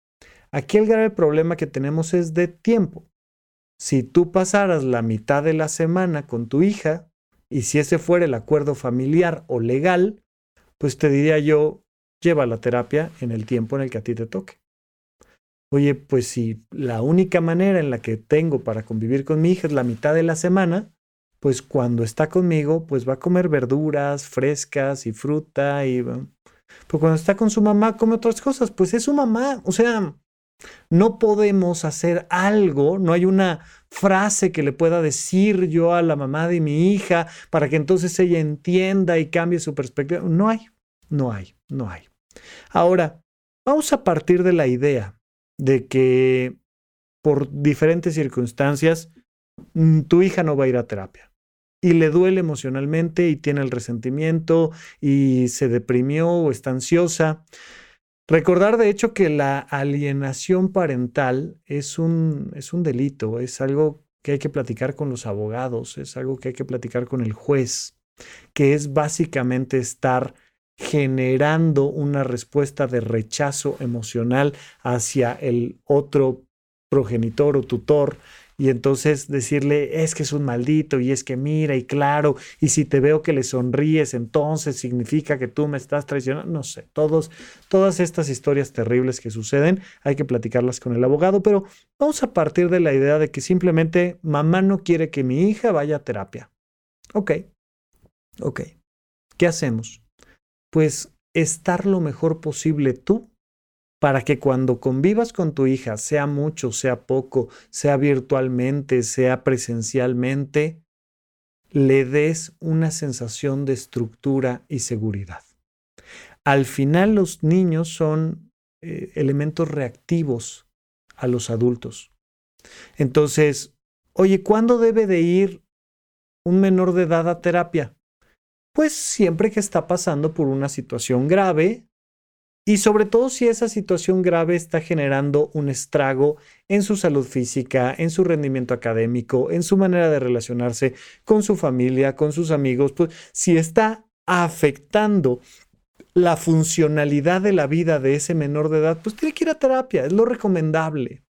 Aquí el grave problema que tenemos es de tiempo si tú pasaras la mitad de la semana con tu hija, y si ese fuera el acuerdo familiar o legal, pues te diría yo, lleva la terapia en el tiempo en el que a ti te toque. Oye, pues si la única manera en la que tengo para convivir con mi hija es la mitad de la semana, pues cuando está conmigo, pues va a comer verduras frescas y fruta y... Pero cuando está con su mamá, come otras cosas, pues es su mamá. O sea, no podemos hacer algo, no hay una frase que le pueda decir yo a la mamá de mi hija para que entonces ella entienda y cambie su perspectiva. No hay, no hay, no hay. Ahora, vamos a partir de la idea de que por diferentes circunstancias mm, tu hija no va a ir a terapia y le duele emocionalmente y tiene el resentimiento y se deprimió o está ansiosa. Recordar, de hecho, que la alienación parental es un, es un delito, es algo que hay que platicar con los abogados, es algo que hay que platicar con el juez, que es básicamente estar generando una respuesta de rechazo emocional hacia el otro progenitor o tutor y entonces decirle, es que es un maldito y es que mira y claro, y si te veo que le sonríes, entonces significa que tú me estás traicionando, no sé, todos, todas estas historias terribles que suceden, hay que platicarlas con el abogado, pero vamos a partir de la idea de que simplemente mamá no quiere que mi hija vaya a terapia. Ok, ok, ¿qué hacemos? Pues estar lo mejor posible tú para que cuando convivas con tu hija, sea mucho, sea poco, sea virtualmente, sea presencialmente, le des una sensación de estructura y seguridad. Al final los niños son eh, elementos reactivos a los adultos. Entonces, oye, ¿cuándo debe de ir un menor de edad a terapia? Pues siempre que está pasando por una situación grave, y sobre todo si esa situación grave está generando un estrago en su salud física, en su rendimiento académico, en su manera de relacionarse con su familia, con sus amigos, pues si está afectando la funcionalidad de la vida de ese menor de edad, pues tiene que ir a terapia, es lo recomendable.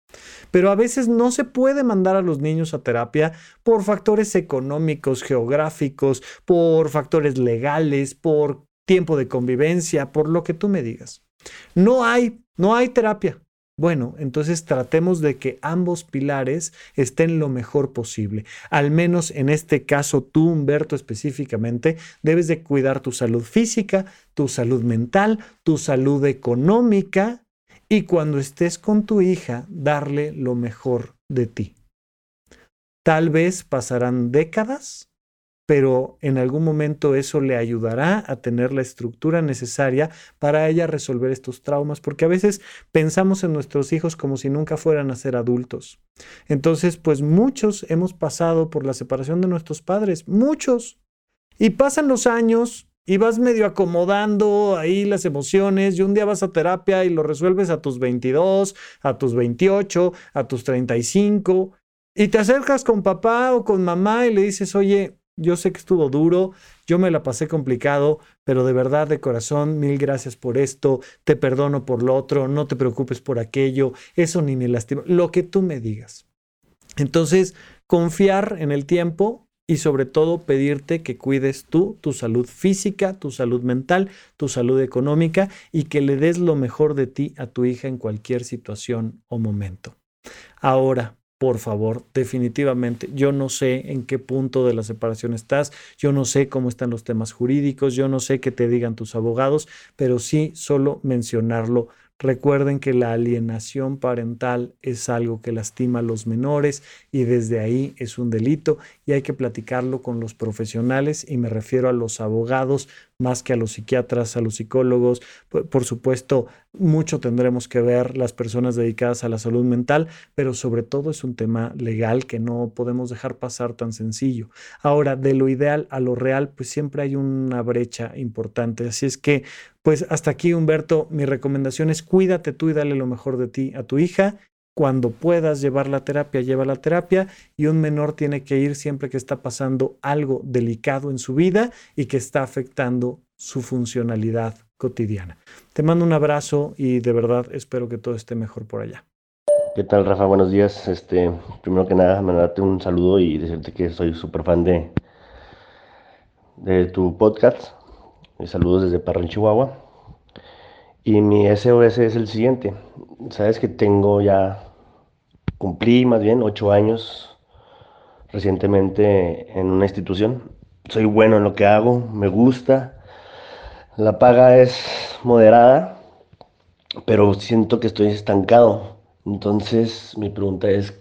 pero a veces no se puede mandar a los niños a terapia por factores económicos, geográficos, por factores legales, por tiempo de convivencia, por lo que tú me digas. No hay, no hay terapia. Bueno, entonces tratemos de que ambos pilares estén lo mejor posible. Al menos en este caso, tú, Humberto, específicamente, debes de cuidar tu salud física, tu salud mental, tu salud económica y cuando estés con tu hija, darle lo mejor de ti. Tal vez pasarán décadas pero en algún momento eso le ayudará a tener la estructura necesaria para ella resolver estos traumas, porque a veces pensamos en nuestros hijos como si nunca fueran a ser adultos. Entonces, pues muchos hemos pasado por la separación de nuestros padres, muchos. Y pasan los años y vas medio acomodando ahí las emociones y un día vas a terapia y lo resuelves a tus 22, a tus 28, a tus 35 y te acercas con papá o con mamá y le dices, oye, yo sé que estuvo duro, yo me la pasé complicado, pero de verdad, de corazón, mil gracias por esto, te perdono por lo otro, no te preocupes por aquello, eso ni me lastima, lo que tú me digas. Entonces, confiar en el tiempo y sobre todo pedirte que cuides tú, tu salud física, tu salud mental, tu salud económica y que le des lo mejor de ti a tu hija en cualquier situación o momento. Ahora, por favor, definitivamente. Yo no sé en qué punto de la separación estás, yo no sé cómo están los temas jurídicos, yo no sé qué te digan tus abogados, pero sí solo mencionarlo Recuerden que la alienación parental es algo que lastima a los menores y desde ahí es un delito y hay que platicarlo con los profesionales y me refiero a los abogados más que a los psiquiatras, a los psicólogos. Por, supuesto, mucho tendremos que ver las personas dedicadas a la salud mental, pero sobre todo es un tema legal que no podemos dejar pasar tan sencillo. Ahora, de lo ideal a lo real, pues siempre hay una brecha importante. Así es que pues hasta aquí, Humberto, mi recomendación es cuídate tú y dale lo mejor de ti a tu hija. Cuando puedas llevar la terapia, lleva la terapia y un menor tiene que ir siempre que está pasando algo delicado en su vida y que está afectando su funcionalidad cotidiana. Te mando un abrazo y de verdad espero que todo esté mejor por allá. ¿Qué tal, Rafa? Buenos días. Este, primero que nada, mandarte un saludo y decirte que soy súper fan de, de tu podcast. Saludos desde Parral, Chihuahua. Y mi SOS es el siguiente. Sabes que tengo ya, cumplí más bien ocho años recientemente en una institución. Soy bueno en lo que hago, me gusta. La paga es moderada, pero siento que estoy estancado. Entonces mi pregunta es,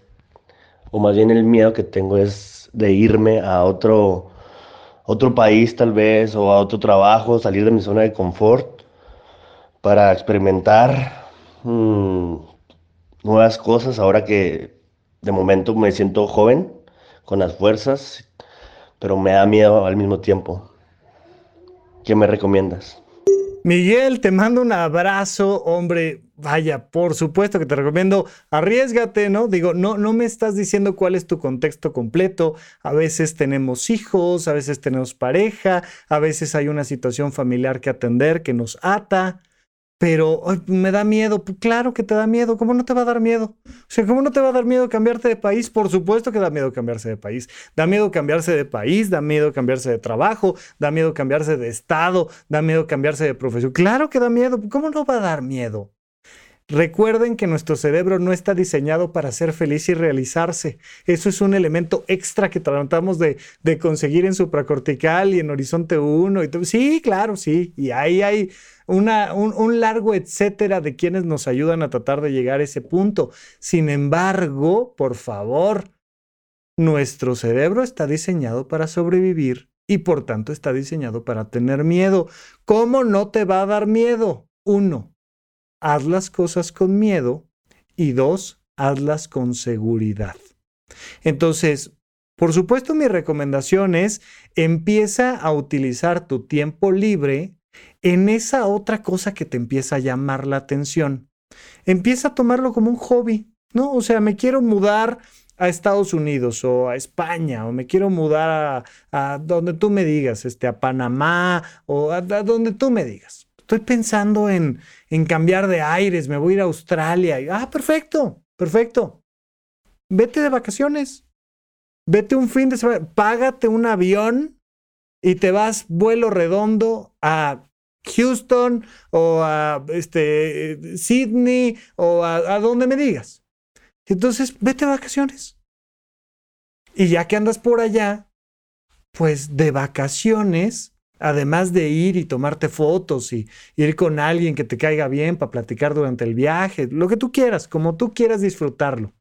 o más bien el miedo que tengo es de irme a otro otro país tal vez o a otro trabajo, salir de mi zona de confort para experimentar mm, nuevas cosas ahora que de momento me siento joven, con las fuerzas, pero me da miedo al mismo tiempo. ¿Qué me recomiendas? Miguel, te mando un abrazo, hombre. Vaya, por supuesto que te recomiendo, arriesgate, ¿no? Digo, no, no me estás diciendo cuál es tu contexto completo. A veces tenemos hijos, a veces tenemos pareja, a veces hay una situación familiar que atender que nos ata pero me da miedo. Pues, claro que te da miedo. ¿Cómo no te va a dar miedo? O sea, ¿cómo no te va a dar miedo cambiarte de país? Por supuesto que da miedo cambiarse de país. Da miedo cambiarse de país, da miedo cambiarse de trabajo, da miedo cambiarse de estado, da miedo cambiarse de profesión. Claro que da miedo. ¿Cómo no va a dar miedo? Recuerden que nuestro cerebro no está diseñado para ser feliz y realizarse. Eso es un elemento extra que tratamos de, conseguir en supracortical y en horizonte 1. Y sí, claro, sí. Y ahí hay un, largo etcétera de quienes nos ayudan a tratar de llegar a ese punto. Sin embargo, por favor, nuestro cerebro está diseñado para sobrevivir y por tanto está diseñado para tener miedo. ¿Cómo no te va a dar miedo? Uno, haz las cosas con miedo y dos, hazlas con seguridad. Entonces, por supuesto, mi recomendación es empieza a utilizar tu tiempo libre en esa otra cosa que te empieza a llamar la atención. Empieza a tomarlo como un hobby, ¿no? O sea, me quiero mudar a Estados Unidos o a España o me quiero mudar a, donde tú me digas, este, a Panamá o a donde tú me digas estoy pensando en, en cambiar de aires, me voy a ir a Australia. ah, perfecto, perfecto. vete de vacaciones. Vete un fin de semana, págate un avión y te vas vuelo redondo a Houston o a este, Sydney o a, a donde me digas. Entonces, vete de vacaciones. Y ya que andas por allá, pues de vacaciones, además de ir y tomarte fotos y ir con alguien que te caiga bien para platicar durante el viaje, lo que tú quieras, como tú quieras disfrutarlo.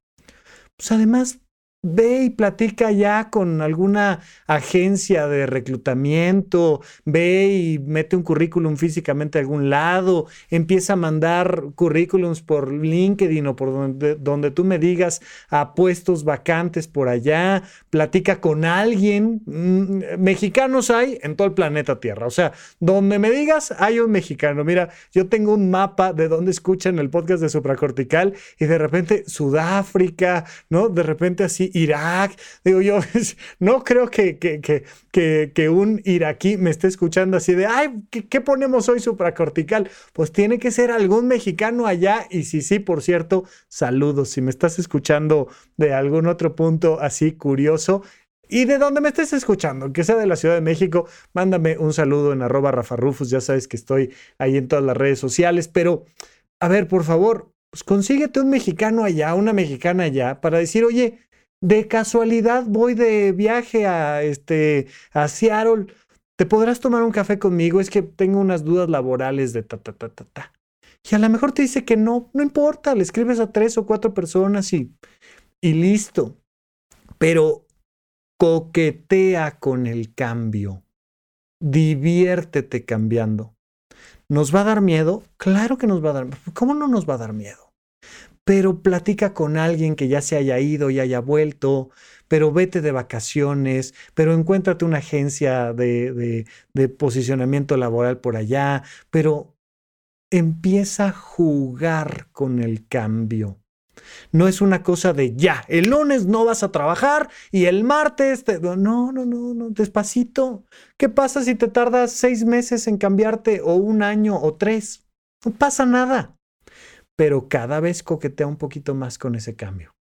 Pues además ve y platica ya con alguna agencia de reclutamiento, ve y mete un currículum físicamente a algún lado, empieza a mandar currículums por LinkedIn o por donde, tú me digas a puestos vacantes por allá, platica con alguien. Mm, mexicanos hay en todo el planeta Tierra, o sea, donde me digas hay un mexicano. Mira, yo tengo un mapa de donde escuchan el podcast de supracortical y de repente Sudáfrica, ¿no? De repente así Irak. Digo yo, <laughs> no creo que, que, que, que, un iraquí me esté escuchando así de, ay, ¿qué, ponemos hoy supracortical? Pues tiene que ser algún mexicano allá. Y si sí, por cierto, saludos. Si me estás escuchando de algún otro punto así curioso, y de donde me estés escuchando, que sea de la Ciudad de México, mándame un saludo en arroba ya sabes que estoy ahí en todas las redes sociales, pero a ver, por favor, pues consíguete un mexicano allá, una mexicana allá, para decir, oye, de casualidad voy de viaje a, este, a Seattle, ¿te podrás tomar un café conmigo? Es que tengo unas dudas laborales de ta, ta, ta, ta, ta. Y a lo mejor te dice que no, no importa, le escribes a tres o cuatro personas y, y listo. Pero coquetea con el cambio. Diviértete cambiando. ¿Nos va a dar miedo? Claro que nos va a dar. ¿Cómo no nos va a dar miedo? Pero platica con alguien que ya se haya ido y haya vuelto, pero vete de vacaciones, pero encuéntrate una agencia de, posicionamiento laboral por allá, pero empieza a jugar con el cambio. No es una cosa de ya, el lunes no vas a trabajar y el martes te... No, no, no, no, despacito. ¿Qué pasa si te tardas seis meses en cambiarte o un año o tres? No pasa nada pero cada vez coquetea un poquito más con ese cambio.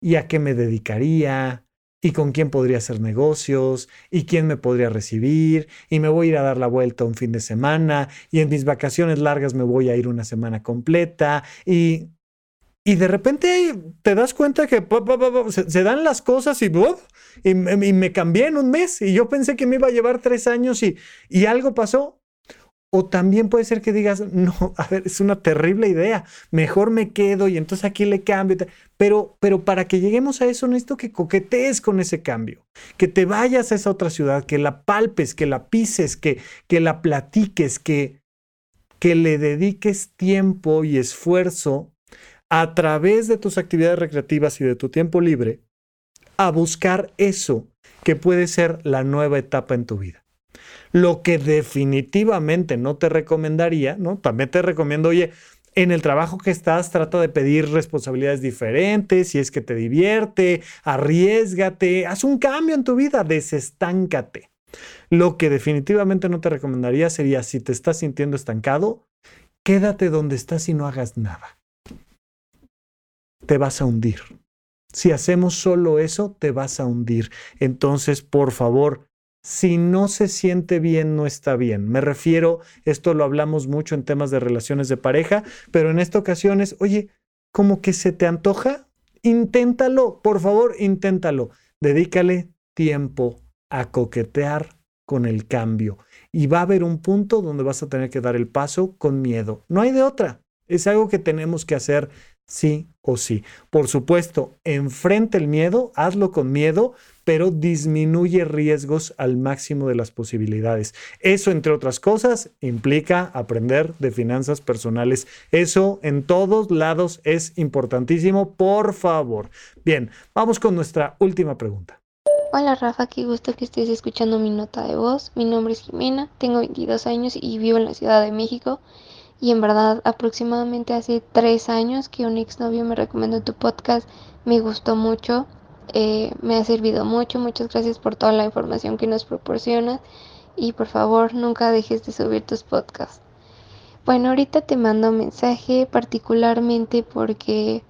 ¿Y a qué me dedicaría? ¿Y con quién podría hacer negocios? ¿Y quién me podría recibir? ¿Y me voy a ir a dar la vuelta un fin de semana? ¿Y en mis vacaciones largas me voy a ir una semana completa? Y, y de repente te das cuenta que se, dan las cosas y, y, y, me cambié en un mes. Y yo pensé que me iba a llevar tres años y, y algo pasó o también puede ser que digas, <laughs> no, a ver, es una terrible idea, mejor me quedo y entonces aquí le cambio. Pero, pero para que lleguemos a eso necesito que coquetees con ese cambio, que te vayas a esa otra ciudad, que la palpes, que la pises, que, que la platiques, que, que le dediques tiempo y esfuerzo a través de tus actividades recreativas y de tu tiempo libre a buscar eso que puede ser la nueva etapa en tu vida. Lo que definitivamente no te recomendaría, ¿no? También te recomiendo, oye, en el trabajo que estás, trata de pedir responsabilidades diferentes, si es que te divierte, arriesgate, haz un cambio en tu vida, desestáncate. Lo que definitivamente no te recomendaría sería, si te estás sintiendo estancado, quédate donde estás y no hagas nada. Te vas a hundir. Si hacemos solo eso, te vas a hundir. Entonces, por favor, si no se siente bien, no está bien. Me refiero, esto lo hablamos mucho en temas de relaciones de pareja, pero en esta ocasión es, oye, como que se te antoja, inténtalo, por favor, inténtalo. Dedícale tiempo a coquetear con el cambio. Y va a haber un punto donde vas a tener que dar el paso con miedo. No hay de otra. Es algo que tenemos que hacer sí o sí. Por supuesto, enfrenta el miedo, hazlo con miedo, pero disminuye riesgos al máximo de las posibilidades. Eso, entre otras cosas, implica aprender de finanzas personales. Eso en todos lados es importantísimo, por favor. Bien, vamos con nuestra última pregunta. Hola Rafa, qué gusto que estés escuchando mi nota de voz. Mi nombre es Jimena, tengo 22 años y vivo en la Ciudad de México. Y en verdad, aproximadamente hace tres años que un exnovio me recomendó tu podcast, me gustó mucho. Eh, me ha servido mucho. Muchas gracias por toda la información que nos proporcionas y por favor nunca dejes de subir tus podcasts. Bueno, ahorita te mando un mensaje particularmente porque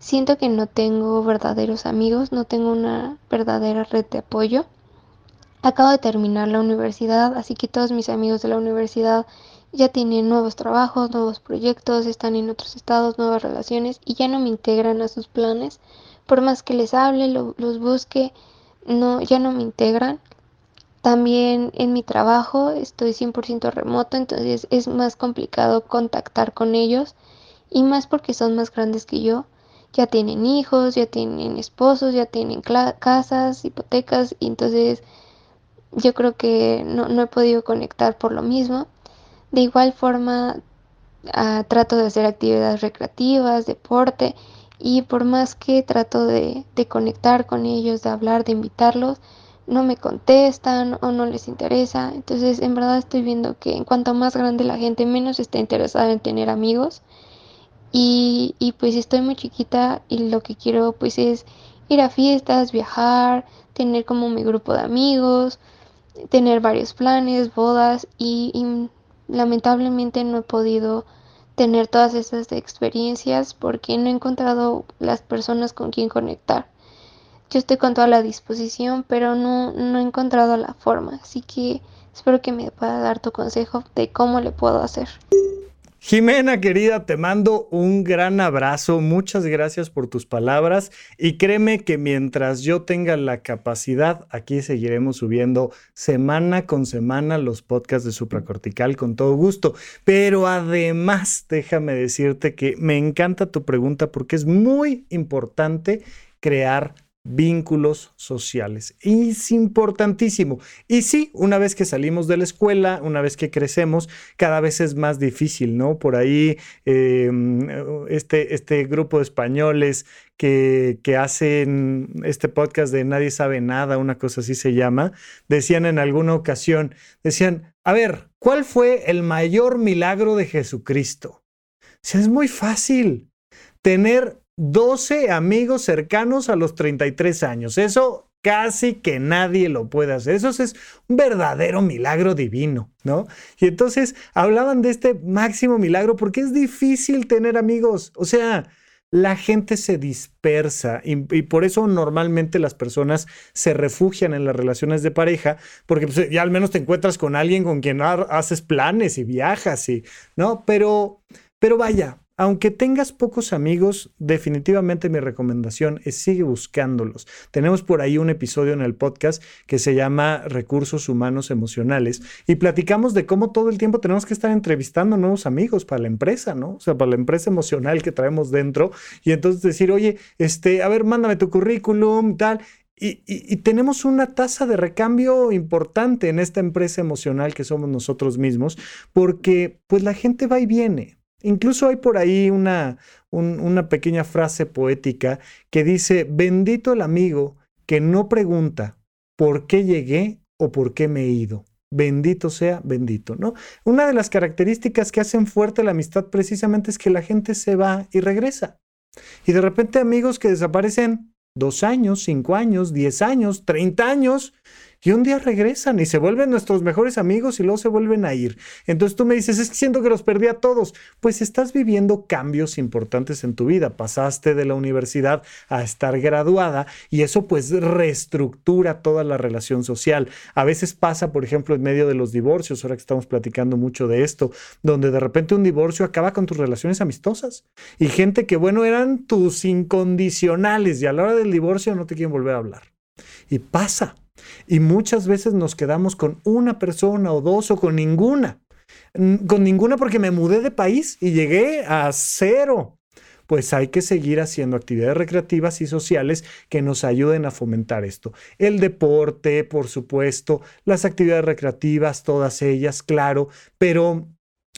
Siento que no tengo verdaderos amigos, no tengo una verdadera red de apoyo. Acabo de terminar la universidad, así que todos mis amigos de la universidad ya tienen nuevos trabajos, nuevos proyectos, están en otros estados, nuevas relaciones y ya no me integran a sus planes. Por más que les hable, los busque, no, ya no me integran. También en mi trabajo estoy 100% remoto, entonces es más complicado contactar con ellos y más porque son más grandes que yo. Ya tienen hijos, ya tienen esposos, ya tienen casas, hipotecas, y entonces yo creo que no, no he podido conectar por lo mismo. De igual forma, ah, trato de hacer actividades recreativas, deporte, y por más que trato de, de conectar con ellos, de hablar, de invitarlos, no me contestan o no les interesa. Entonces, en verdad estoy viendo que en cuanto más grande la gente, menos está interesada en tener amigos. Y, y pues estoy muy chiquita y lo que quiero pues es ir a fiestas, viajar, tener como mi grupo de amigos, tener varios planes, bodas y, y lamentablemente no he podido tener todas esas experiencias porque no he encontrado las personas con quien conectar. Yo estoy con toda la disposición, pero no, no he encontrado la forma, así que espero que me pueda dar tu consejo de cómo le puedo hacer. Jimena, querida, te mando un gran abrazo. Muchas gracias por tus palabras. Y créeme que mientras yo tenga la capacidad, aquí seguiremos subiendo semana con semana los podcasts de supracortical con todo gusto. Pero además, déjame decirte que me encanta tu pregunta porque es muy importante crear vínculos sociales. Es importantísimo. Y sí, una vez que salimos de la escuela, una vez que crecemos, cada vez es más difícil, ¿no? Por ahí em, este, este grupo de españoles que, que, hacen este podcast de Nadie sabe nada, una cosa así se llama, decían en alguna ocasión, decían, a ver, ¿cuál fue el mayor milagro de Jesucristo? O es muy fácil tener 12 amigos cercanos a los 33 años. Eso casi que nadie lo puede hacer. Eso es un verdadero milagro divino, ¿no? Y entonces hablaban de este máximo milagro porque es difícil tener amigos. O sea, la gente se dispersa y, por eso normalmente las personas se refugian en las relaciones de pareja porque pues, ya al menos te encuentras con alguien con quien haces planes y viajas y, ¿no? Pero, pero vaya, aunque tengas pocos amigos, definitivamente mi recomendación es sigue buscándolos. Tenemos por ahí un episodio en el podcast que se llama Recursos Humanos Emocionales y platicamos de cómo todo el tiempo tenemos que estar entrevistando nuevos amigos para la empresa, ¿no? O sea, para la empresa emocional que traemos dentro y entonces decir, oye, este, a ver, mándame tu currículum, tal. Y, y, tenemos una tasa de recambio importante en esta empresa emocional que somos nosotros mismos, porque pues la gente va y viene, Incluso hay por ahí una, una pequeña frase poética que dice, bendito el amigo que no pregunta por qué llegué o por qué me he ido. Bendito sea, bendito, ¿no? Una de las características que hacen fuerte la amistad precisamente es que la gente se va y regresa. Y de repente amigos que desaparecen dos años, cinco años, diez años, treinta años, y un día regresan y se vuelven nuestros mejores amigos y luego se vuelven a ir. Entonces tú me dices, es que siento que los perdí a todos. Pues estás viviendo cambios importantes en tu vida. Pasaste de la universidad a estar graduada y eso pues reestructura toda la relación social. A veces pasa, por ejemplo, en medio de los divorcios, ahora que estamos platicando mucho de esto, donde de repente un divorcio acaba con tus relaciones amistosas y gente que, bueno, eran tus incondicionales y a la hora del divorcio no te quieren volver a hablar. Y pasa. Y muchas veces nos quedamos con una persona o dos o con ninguna. Con ninguna porque me mudé de país y llegué a cero. Pues hay que seguir haciendo actividades recreativas y sociales que nos ayuden a fomentar esto. El deporte, por supuesto, las actividades recreativas, todas ellas, claro, pero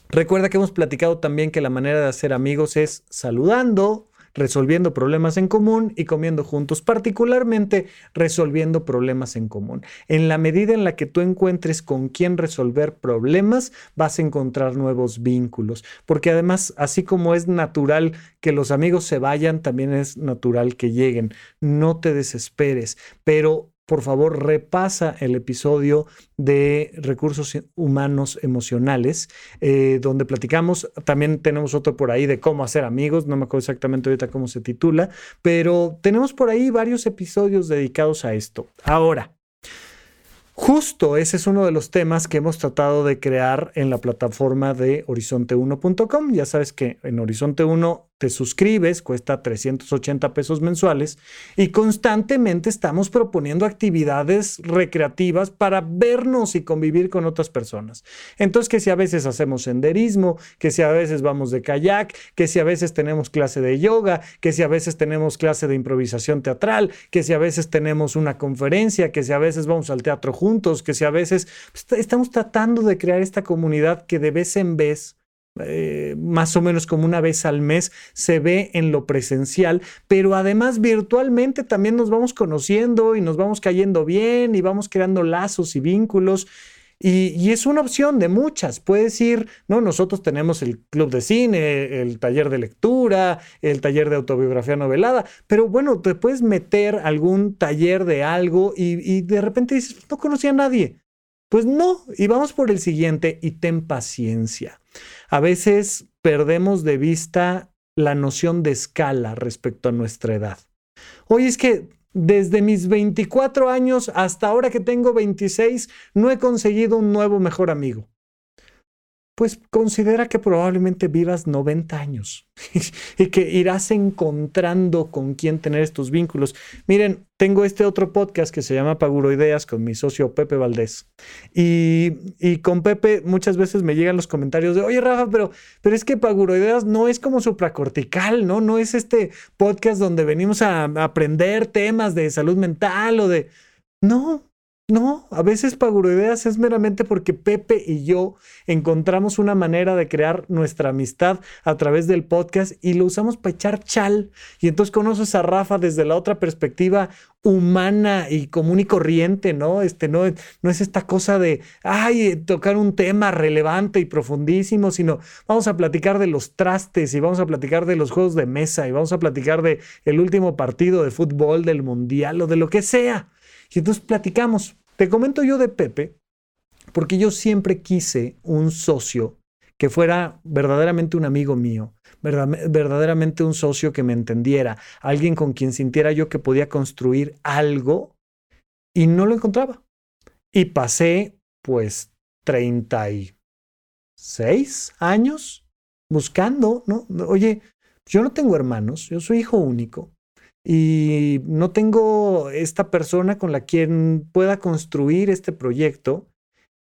recuerda que hemos platicado también que la manera de hacer amigos es saludando, resolviendo problemas en común y comiendo juntos, particularmente resolviendo problemas en común. En la medida en la que tú encuentres con quién resolver problemas, vas a encontrar nuevos vínculos, porque además, así como es natural que los amigos se vayan, también es natural que lleguen. No te desesperes, pero por favor, repasa el episodio de recursos humanos emocionales, eh, donde platicamos, también tenemos otro por ahí de cómo hacer amigos, no me acuerdo exactamente ahorita cómo se titula, pero tenemos por ahí varios episodios dedicados a esto. Ahora, Justo ese es uno de los temas que hemos tratado de crear en la plataforma de horizonte1.com. Ya sabes que en Horizonte 1 te suscribes, cuesta 380 pesos mensuales y constantemente estamos proponiendo actividades recreativas para vernos y convivir con otras personas. Entonces, que si a veces hacemos senderismo, que si a veces vamos de kayak, que si a veces tenemos clase de yoga, que si a veces tenemos clase de improvisación teatral, que si a veces tenemos una conferencia, que si a veces vamos al teatro juntos, que si a veces pues, estamos tratando de crear esta comunidad que de vez en vez eh, más o menos como una vez al mes se ve en lo presencial, pero además virtualmente también nos vamos conociendo y nos vamos cayendo bien y vamos creando lazos y vínculos. Y, es una opción de muchas. Puedes ir, ¿no? Nosotros tenemos el club de cine, el taller de lectura, el taller de autobiografía novelada, pero bueno, te puedes meter algún taller de algo y, y de repente dices, no conocía a nadie. Pues no, y vamos por el siguiente y ten paciencia. A veces perdemos de vista la noción de escala respecto a nuestra edad. Oye, es que desde mis 24 años hasta ahora que tengo 26, no he conseguido un nuevo mejor amigo pues considera que probablemente vivas 90 años <laughs> y que irás encontrando con quién tener estos vínculos. Miren, tengo este otro podcast que se llama Paguro Ideas con mi socio Pepe Valdés. Y, con Pepe muchas veces me llegan los comentarios de, oye Rafa, pero, pero es que Paguro Ideas no es como supracortical, ¿no? No es este podcast donde venimos a aprender temas de salud mental o de... No, no, a veces Paguroideas es meramente porque Pepe y yo encontramos una manera de crear nuestra amistad a través del podcast y lo usamos para echar chal. Y entonces conoces a Rafa desde la otra perspectiva humana y común y corriente, ¿no? Este no, no es esta cosa de, ay, tocar un tema relevante y profundísimo, sino vamos a platicar de los trastes y vamos a platicar de los juegos de mesa y vamos a platicar de el último partido de fútbol del mundial o de lo que sea. Y entonces platicamos. Te comento yo de Pepe, porque yo siempre quise un socio que fuera verdaderamente un amigo mío, verdaderamente un socio que me entendiera, alguien con quien sintiera yo que podía construir algo y no lo encontraba. Y pasé pues 36 años buscando, ¿no? Oye, yo no tengo hermanos, yo soy hijo único y no tengo esta persona con la quien pueda construir este proyecto.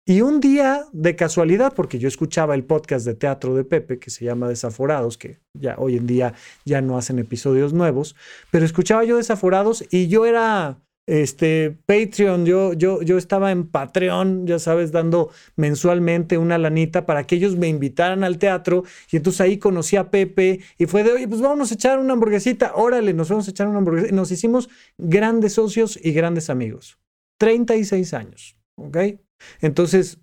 Y un día, de casualidad, porque yo escuchaba el podcast de teatro de Pepe, que se llama Desaforados, que ya hoy en día ya no hacen episodios nuevos, pero escuchaba yo Desaforados y yo era este, Patreon, yo, yo, yo estaba en Patreon, ya sabes, dando mensualmente una lanita para que ellos me invitaran al teatro. Y entonces ahí conocí a Pepe y fue de, oye, pues vamos a echar una hamburguesita. Órale, nos vamos a echar una hamburguesita. Nos hicimos grandes socios y grandes amigos. 36 años, ¿ok? Entonces,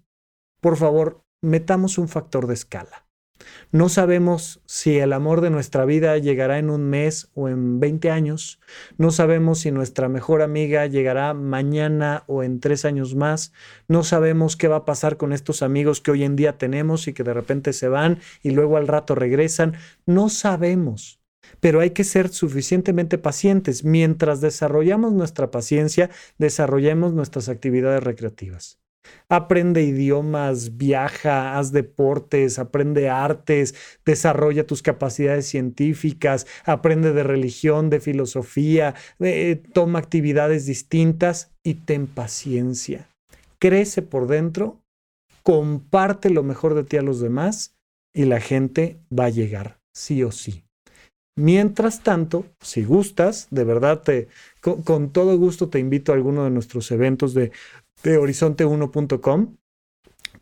por favor, metamos un factor de escala. No sabemos si el amor de nuestra vida llegará en un mes o en 20 años. No sabemos si nuestra mejor amiga llegará mañana o en tres años más. No sabemos qué va a pasar con estos amigos que hoy en día tenemos y que de repente se van y luego al rato regresan. No sabemos. Pero hay que ser suficientemente pacientes. Mientras desarrollamos nuestra paciencia, desarrollemos nuestras actividades recreativas. Aprende idiomas, viaja, haz deportes, aprende artes, desarrolla tus capacidades científicas, aprende de religión, de filosofía, eh, toma actividades distintas y ten paciencia. Crece por dentro, comparte lo mejor de ti a los demás y la gente va a llegar, sí o sí. Mientras tanto, si gustas, de verdad con, todo gusto te invito a alguno de nuestros eventos de de horizonte1.com.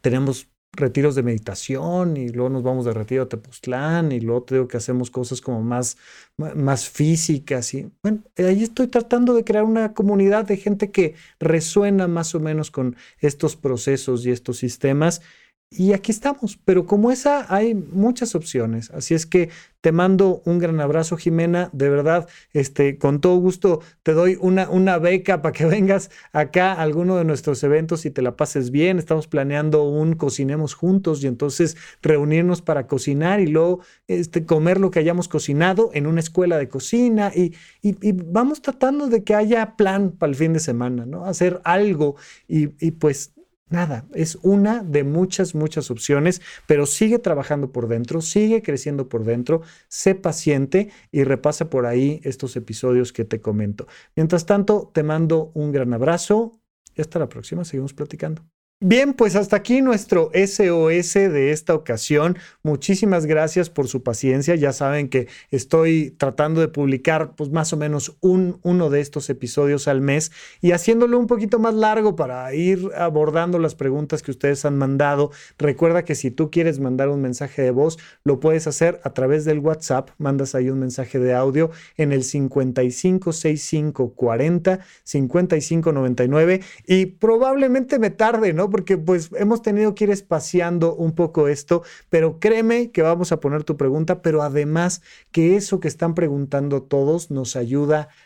Tenemos retiros de meditación y luego nos vamos de retiro a Tepoztlán y luego te digo que hacemos cosas como más, más físicas y bueno, ahí estoy tratando de crear una comunidad de gente que resuena más o menos con estos procesos y estos sistemas y aquí estamos, pero como esa hay muchas opciones, así es que te mando un gran abrazo, Jimena, de verdad, este, con todo gusto te doy una, una beca para que <laughs> vengas acá a alguno de nuestros eventos y te la pases bien. Estamos planeando un cocinemos juntos y entonces reunirnos para cocinar y luego este, comer lo que hayamos cocinado en una escuela de cocina y, y, vamos tratando de que haya plan para el fin de semana, ¿no? Hacer algo y pues Nada, es una de muchas, muchas opciones, pero sigue trabajando por dentro, sigue creciendo por dentro, sé paciente y repasa por ahí estos episodios que te comento. Mientras tanto, te mando un gran abrazo y hasta la próxima, seguimos platicando. Bien, pues hasta aquí nuestro SOS de esta ocasión. Muchísimas gracias por su paciencia. Ya saben que estoy tratando de publicar pues más o menos un, uno de estos episodios al mes y haciéndolo un poquito más largo para ir abordando las preguntas que ustedes han mandado. Recuerda que si tú quieres mandar un mensaje de voz, lo puedes hacer a través del WhatsApp. Mandas ahí un mensaje de audio en el 556540 5599 y probablemente me tarde, ¿no? Porque pues hemos tenido que ir espaciando un poco esto, pero créeme que vamos a poner tu pregunta, pero además que eso que están preguntando todos nos ayuda a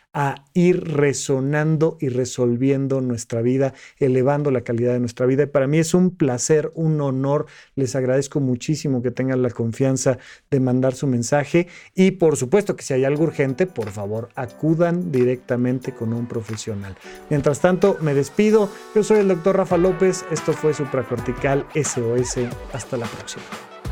ir resonando y resolviendo nuestra vida, elevando la calidad de nuestra vida. Y para mí es un placer, un honor. Les agradezco muchísimo que tengan la confianza de mandar su mensaje. Y por supuesto que si hay algo urgente, por favor, acudan directamente con un profesional. Mientras tanto, me despido. Yo soy el doctor Rafa López. Esto fue Supracortical SOS. Hasta la próxima.